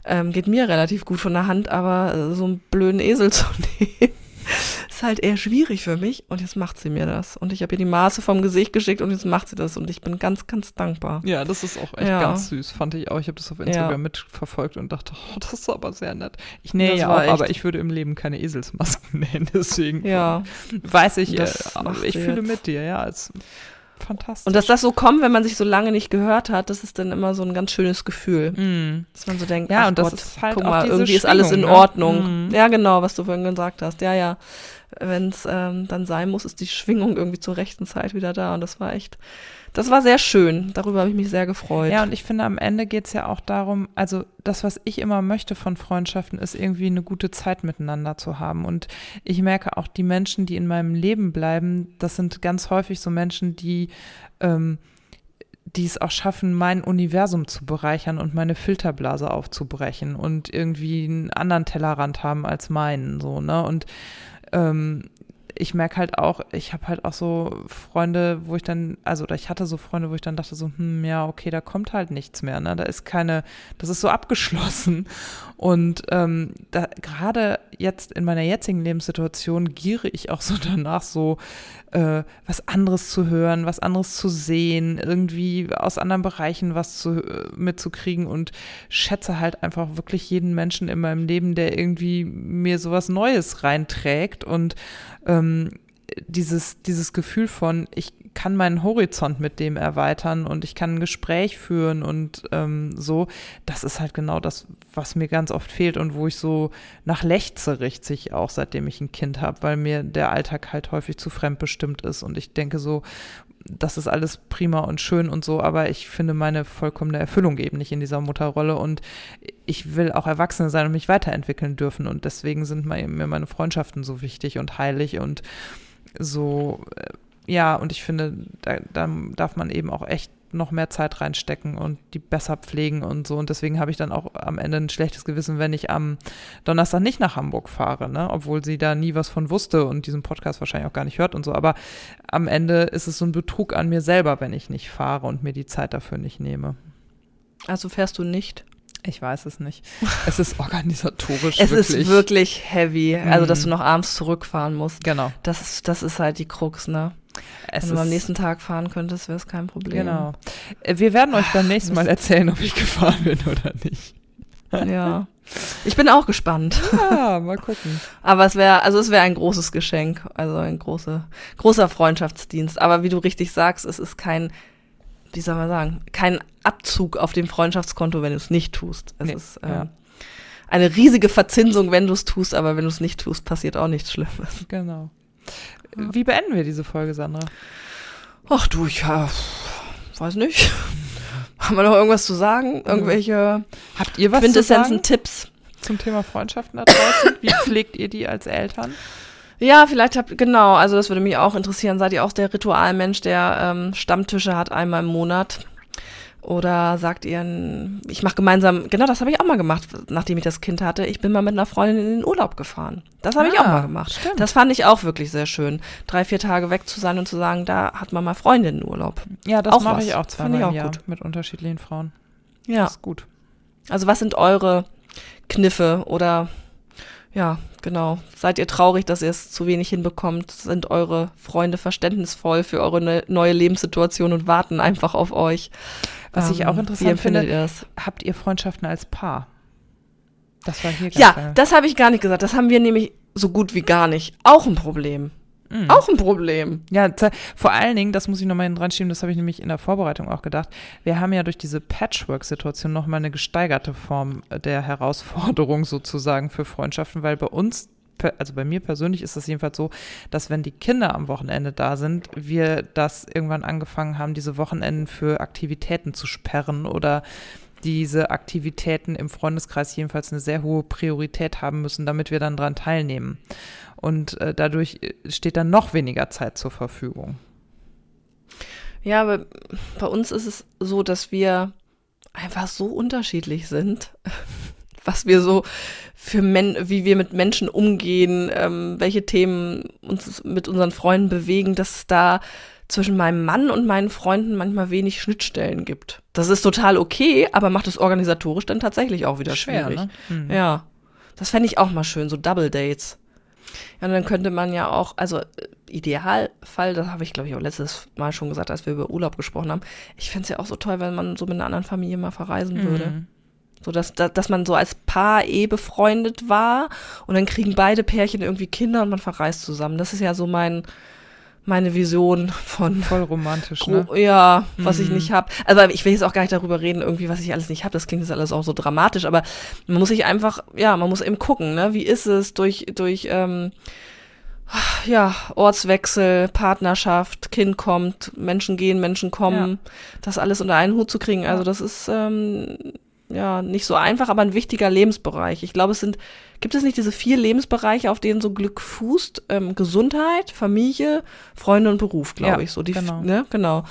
ähm, geht mir relativ gut von der Hand, aber so einen blöden Esel zu nehmen ist halt eher schwierig für mich und jetzt macht sie mir das. Und ich habe ihr die Maße vom Gesicht geschickt und jetzt macht sie das und ich bin ganz, ganz dankbar. Ja, das ist auch echt ja. ganz süß, fand ich auch. Ich habe das auf Instagram ja. mitverfolgt und dachte, oh, das ist aber sehr nett. Ich nähe ja auch, aber ich würde im Leben keine Eselsmasken nähen, deswegen ja. weiß ich, äh, ich fühle jetzt. mit dir, ja, als fantastisch. Und dass das so kommt, wenn man sich so lange nicht gehört hat, das ist dann immer so ein ganz schönes Gefühl. Mm. Dass man so denkt, ja, und das Gott, ist halt guck mal, irgendwie ist alles in ne? Ordnung. Mm. Ja, genau, was du vorhin gesagt hast. Ja, ja. Wenn es ähm, dann sein muss, ist die Schwingung irgendwie zur rechten Zeit wieder da. Und das war echt, das war sehr schön. Darüber habe ich mich sehr gefreut. Ja, und ich finde, am Ende geht es ja auch darum, also das, was ich immer möchte von Freundschaften, ist irgendwie eine gute Zeit miteinander zu haben. Und ich merke auch, die Menschen, die in meinem Leben bleiben, das sind ganz häufig so Menschen, die ähm, die es auch schaffen, mein Universum zu bereichern und meine Filterblase aufzubrechen und irgendwie einen anderen Tellerrand haben als meinen, so, ne? Und ähm, ich merke halt auch, ich habe halt auch so Freunde, wo ich dann, also oder ich hatte so Freunde, wo ich dann dachte so, hm, ja, okay, da kommt halt nichts mehr, ne? Da ist keine, das ist so abgeschlossen. Und ähm, da gerade jetzt in meiner jetzigen Lebenssituation giere ich auch so danach, so äh, was anderes zu hören, was anderes zu sehen, irgendwie aus anderen Bereichen was zu, äh, mitzukriegen und schätze halt einfach wirklich jeden Menschen in meinem Leben, der irgendwie mir sowas Neues reinträgt und ähm, dieses, dieses Gefühl von, ich kann meinen Horizont mit dem erweitern und ich kann ein Gespräch führen und ähm, so, das ist halt genau das, was mir ganz oft fehlt und wo ich so nach lechze richtig auch, seitdem ich ein Kind habe, weil mir der Alltag halt häufig zu fremdbestimmt ist und ich denke so, das ist alles prima und schön und so, aber ich finde meine vollkommene Erfüllung eben nicht in dieser Mutterrolle und ich will auch Erwachsene sein und mich weiterentwickeln dürfen und deswegen sind mir meine Freundschaften so wichtig und heilig und so, äh, ja, und ich finde, da, da darf man eben auch echt noch mehr Zeit reinstecken und die besser pflegen und so. Und deswegen habe ich dann auch am Ende ein schlechtes Gewissen, wenn ich am Donnerstag nicht nach Hamburg fahre, ne? Obwohl sie da nie was von wusste und diesen Podcast wahrscheinlich auch gar nicht hört und so. Aber am Ende ist es so ein Betrug an mir selber, wenn ich nicht fahre und mir die Zeit dafür nicht nehme. Also fährst du nicht? Ich weiß es nicht. Es ist organisatorisch. es wirklich. ist wirklich heavy. Also, dass du noch abends zurückfahren musst. Genau. Das ist, das ist halt die Krux, ne? Es Wenn du am nächsten Tag fahren könntest, wäre es kein Problem. Genau. Äh, wir werden euch beim nächsten Mal erzählen, ob ich gefahren bin oder nicht. Ja. Ich bin auch gespannt. Ja, mal gucken. Aber es wäre, also es wäre ein großes Geschenk, also ein große, großer Freundschaftsdienst. Aber wie du richtig sagst, es ist kein wie soll man sagen, kein Abzug auf dem Freundschaftskonto, wenn du es nicht tust. Es nee, ist äh, ja. eine riesige Verzinsung, wenn du es tust, aber wenn du es nicht tust, passiert auch nichts Schlimmes. Genau. Wie beenden wir diese Folge, Sandra? Ach du, ich ja, weiß nicht. Haben wir noch irgendwas zu sagen? Irgendwelche Habt ihr was Quintessenzen, Tipps? Zum Thema Freundschaften da draußen? Wie pflegt ihr die als Eltern? Ja, vielleicht habt, genau, also das würde mich auch interessieren. Seid ihr auch der Ritualmensch, der ähm, Stammtische hat einmal im Monat? Oder sagt ihr, ich mache gemeinsam, genau das habe ich auch mal gemacht, nachdem ich das Kind hatte. Ich bin mal mit einer Freundin in den Urlaub gefahren. Das habe ah, ich auch ah, mal gemacht. Stimmt. Das fand ich auch wirklich sehr schön. Drei, vier Tage weg zu sein und zu sagen, da hat man mal Freundinnen Urlaub. Ja, das mache ich auch zweimal ich auch im Jahr gut. mit unterschiedlichen Frauen. Ja. Das ist gut. Also was sind eure Kniffe oder ja, genau. Seid ihr traurig, dass ihr es zu wenig hinbekommt? Sind eure Freunde verständnisvoll für eure ne neue Lebenssituation und warten einfach auf euch? Was ähm, ich auch interessant finde, habt ihr Freundschaften als Paar? Das war hier Ja, geil. das habe ich gar nicht gesagt. Das haben wir nämlich so gut wie gar nicht. Auch ein Problem. Mhm. Auch ein Problem. Ja, vor allen Dingen, das muss ich nochmal dran schieben, das habe ich nämlich in der Vorbereitung auch gedacht. Wir haben ja durch diese Patchwork-Situation nochmal eine gesteigerte Form der Herausforderung sozusagen für Freundschaften, weil bei uns also bei mir persönlich ist es jedenfalls so, dass wenn die Kinder am Wochenende da sind, wir das irgendwann angefangen haben, diese Wochenenden für Aktivitäten zu sperren oder diese Aktivitäten im Freundeskreis jedenfalls eine sehr hohe Priorität haben müssen, damit wir dann dran teilnehmen und äh, dadurch äh, steht dann noch weniger Zeit zur Verfügung. Ja, aber bei uns ist es so, dass wir einfach so unterschiedlich sind, was wir so für Men wie wir mit Menschen umgehen, ähm, welche Themen uns mit unseren Freunden bewegen, dass es da zwischen meinem Mann und meinen Freunden manchmal wenig Schnittstellen gibt. Das ist total okay, aber macht es organisatorisch dann tatsächlich auch wieder Schwer, schwierig. Ne? Mhm. Ja. Das fände ich auch mal schön, so Double Dates. Ja, und dann könnte man ja auch, also äh, Idealfall, das habe ich glaube ich auch letztes Mal schon gesagt, als wir über Urlaub gesprochen haben. Ich fände es ja auch so toll, wenn man so mit einer anderen Familie mal verreisen mhm. würde. So dass, dass man so als Paar eh befreundet war und dann kriegen beide Pärchen irgendwie Kinder und man verreist zusammen. Das ist ja so mein, meine Vision von voll romantisch, ne? Ja, was mhm. ich nicht habe. Also ich will jetzt auch gar nicht darüber reden, irgendwie was ich alles nicht habe. Das klingt jetzt alles auch so dramatisch, aber man muss sich einfach, ja, man muss eben gucken, ne? Wie ist es durch durch ähm, ja Ortswechsel, Partnerschaft, Kind kommt, Menschen gehen, Menschen kommen, ja. das alles unter einen Hut zu kriegen. Also das ist ähm, ja nicht so einfach, aber ein wichtiger Lebensbereich. Ich glaube, es sind, gibt es nicht diese vier Lebensbereiche, auf denen so Glück fußt? Ähm, Gesundheit, Familie, Freunde und Beruf, glaube ja, ich. So die, genau. Ne? genau.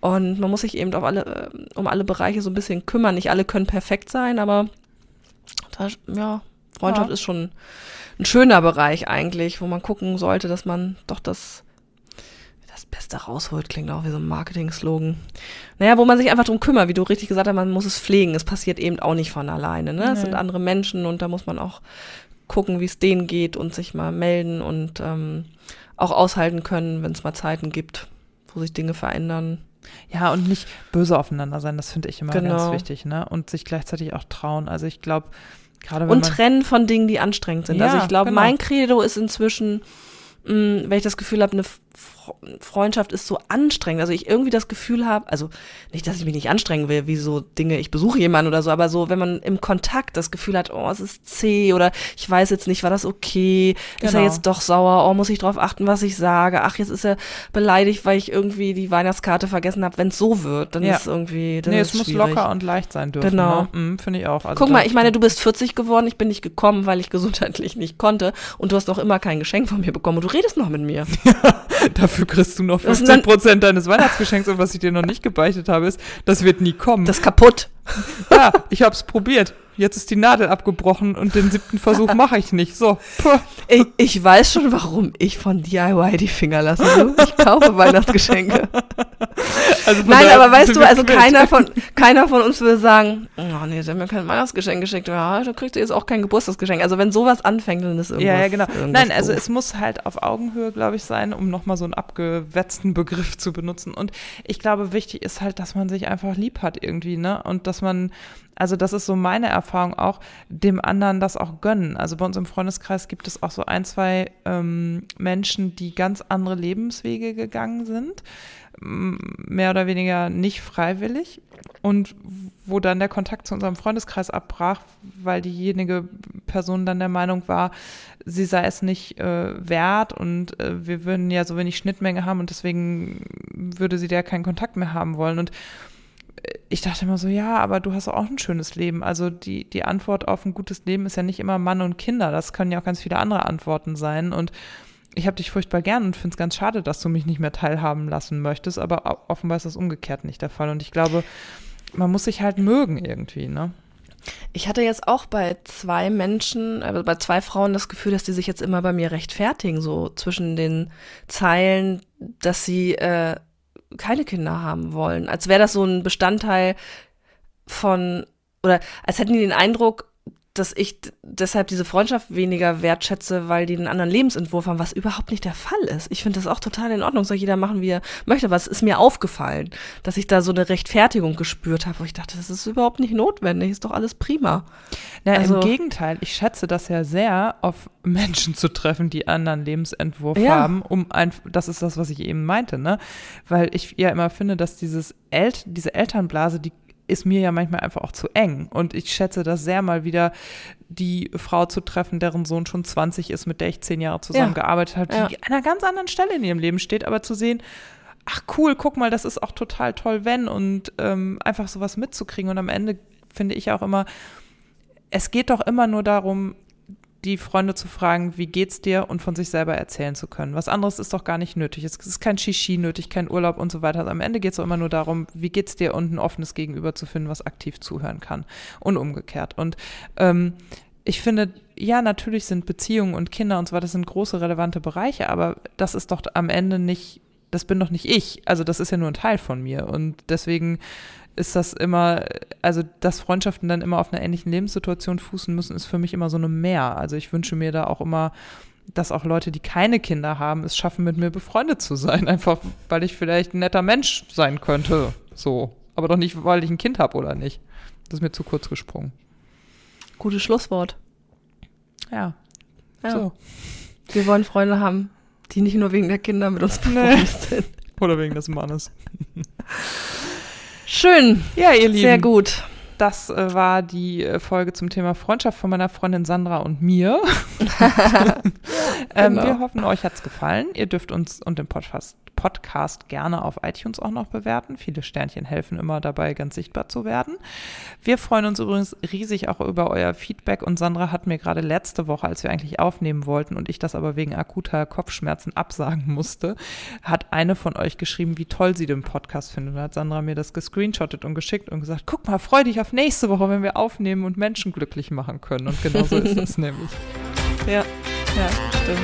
Und man muss sich eben auf alle, äh, um alle Bereiche so ein bisschen kümmern. Nicht alle können perfekt sein, aber da, ja, Freundschaft ja. ist schon ein schöner Bereich eigentlich, wo man gucken sollte, dass man doch das das Beste rausholt, klingt auch wie so ein Marketing-Slogan. Naja, wo man sich einfach drum kümmert, wie du richtig gesagt hast, man muss es pflegen. Es passiert eben auch nicht von alleine. Ne? Es sind andere Menschen und da muss man auch gucken, wie es denen geht und sich mal melden und ähm, auch aushalten können, wenn es mal Zeiten gibt, wo sich Dinge verändern. Ja, und nicht böse aufeinander sein, das finde ich immer genau. ganz wichtig, ne? Und sich gleichzeitig auch trauen. Also ich glaube, gerade Und trennen von Dingen, die anstrengend sind. Also ja, also ich glaube, genau. mein Credo ist inzwischen, mh, mm, wenn ich das Gefühl habe, eine Freundschaft ist so anstrengend. Also ich irgendwie das Gefühl habe, also nicht, dass ich mich nicht anstrengen will, wie so Dinge, ich besuche jemanden oder so, aber so, wenn man im Kontakt das Gefühl hat, oh, es ist zäh oder ich weiß jetzt nicht, war das okay? Genau. Ist er genau. jetzt doch sauer? Oh, muss ich drauf achten, was ich sage? Ach, jetzt ist er beleidigt, weil ich irgendwie die Weihnachtskarte vergessen habe. Wenn es so wird, dann ja. ist irgendwie. Dann nee, es muss locker und leicht sein dürfen. Genau. Ne? Mhm, Finde ich auch. Also Guck mal, ich meine, du bist 40 geworden, ich bin nicht gekommen, weil ich gesundheitlich nicht konnte und du hast noch immer kein Geschenk von mir bekommen und du redest noch mit mir. Dafür kriegst du noch 50 Prozent deines Weihnachtsgeschenks und was ich dir noch nicht gebeichtet habe, ist, das wird nie kommen. Das ist kaputt. Ja, ich habe es probiert jetzt ist die Nadel abgebrochen und den siebten Versuch mache ich nicht. So. Ich, ich, weiß schon, warum ich von DIY die Finger lasse. Ich kaufe Weihnachtsgeschenke. Also Nein, aber weißt du, also keiner von, keiner von uns würde sagen, oh nee, sie haben mir kein Weihnachtsgeschenk geschickt. Ja, da kriegst du jetzt auch kein Geburtstagsgeschenk. Also wenn sowas anfängt, dann ist irgendwas Ja, ja, genau. Nein, also doof. es muss halt auf Augenhöhe, glaube ich, sein, um nochmal so einen abgewetzten Begriff zu benutzen. Und ich glaube, wichtig ist halt, dass man sich einfach lieb hat irgendwie, ne? Und dass man also das ist so meine Erfahrung auch, dem anderen das auch gönnen. Also bei uns im Freundeskreis gibt es auch so ein, zwei ähm, Menschen, die ganz andere Lebenswege gegangen sind, mehr oder weniger nicht freiwillig und wo dann der Kontakt zu unserem Freundeskreis abbrach, weil diejenige Person dann der Meinung war, sie sei es nicht äh, wert und äh, wir würden ja so wenig Schnittmenge haben und deswegen würde sie da keinen Kontakt mehr haben wollen und ich dachte immer so, ja, aber du hast auch ein schönes Leben. Also die, die Antwort auf ein gutes Leben ist ja nicht immer Mann und Kinder. Das können ja auch ganz viele andere Antworten sein. Und ich habe dich furchtbar gern und finde es ganz schade, dass du mich nicht mehr teilhaben lassen möchtest. Aber offenbar ist das umgekehrt nicht der Fall. Und ich glaube, man muss sich halt mögen irgendwie, ne? Ich hatte jetzt auch bei zwei Menschen, also bei zwei Frauen das Gefühl, dass die sich jetzt immer bei mir rechtfertigen, so zwischen den Zeilen, dass sie äh, keine Kinder haben wollen. Als wäre das so ein Bestandteil von, oder als hätten die den Eindruck, dass ich deshalb diese Freundschaft weniger wertschätze, weil die einen anderen Lebensentwurf haben, was überhaupt nicht der Fall ist. Ich finde das auch total in Ordnung, soll jeder machen, wie er möchte, aber es ist mir aufgefallen, dass ich da so eine Rechtfertigung gespürt habe, wo ich dachte, das ist überhaupt nicht notwendig, ist doch alles prima. Ja, also, im Gegenteil, ich schätze das ja sehr, auf Menschen zu treffen, die anderen Lebensentwurf ja. haben, um ein, das ist das, was ich eben meinte, ne? Weil ich ja immer finde, dass dieses El diese Elternblase, die ist mir ja manchmal einfach auch zu eng. Und ich schätze das sehr mal wieder, die Frau zu treffen, deren Sohn schon 20 ist, mit der ich zehn Jahre zusammengearbeitet ja. habe, die ja. an einer ganz anderen Stelle in ihrem Leben steht, aber zu sehen, ach cool, guck mal, das ist auch total toll, wenn und ähm, einfach sowas mitzukriegen. Und am Ende finde ich auch immer, es geht doch immer nur darum, die Freunde zu fragen, wie geht's dir und von sich selber erzählen zu können. Was anderes ist doch gar nicht nötig. Es ist kein Shishi nötig, kein Urlaub und so weiter. Am Ende geht es immer nur darum, wie geht's dir und ein offenes Gegenüber zu finden, was aktiv zuhören kann und umgekehrt. Und ähm, ich finde, ja, natürlich sind Beziehungen und Kinder und so weiter, das sind große relevante Bereiche, aber das ist doch am Ende nicht, das bin doch nicht ich. Also das ist ja nur ein Teil von mir. Und deswegen ist das immer, also dass Freundschaften dann immer auf einer ähnlichen Lebenssituation fußen müssen, ist für mich immer so eine Mehr. Also ich wünsche mir da auch immer, dass auch Leute, die keine Kinder haben, es schaffen, mit mir befreundet zu sein. Einfach, weil ich vielleicht ein netter Mensch sein könnte. So. Aber doch nicht, weil ich ein Kind habe oder nicht. Das ist mir zu kurz gesprungen. Gutes Schlusswort. Ja. Ja. So. Wir wollen Freunde haben, die nicht nur wegen der Kinder mit uns befreundet sind. Oder wegen des Mannes. Schön. Ja, ihr Lieben. Sehr gut. Das äh, war die äh, Folge zum Thema Freundschaft von meiner Freundin Sandra und mir. ähm, Genau. wir hoffen, euch hat's gefallen. Ihr dürft uns und den Podcast, Podcast gerne auf iTunes auch noch bewerten. Viele Sternchen helfen immer dabei, ganz sichtbar zu werden. Wir freuen uns übrigens riesig auch über euer Feedback. Und Sandra hat mir gerade letzte Woche, als wir eigentlich aufnehmen wollten und ich das aber wegen akuter Kopfschmerzen absagen musste, hat eine von euch geschrieben, wie toll sie den Podcast findet. Und hat Sandra mir das gescreenshottet und geschickt und gesagt, guck mal, freu dich auf nächste Woche, wenn wir aufnehmen und Menschen glücklich machen können. Und genau so ist es nämlich. Ja, ja, stimmt.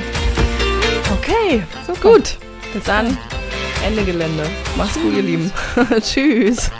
Okay, so gut. Bis dann. Ende Gelände. Macht's gut, ihr Lieben. Tschüss.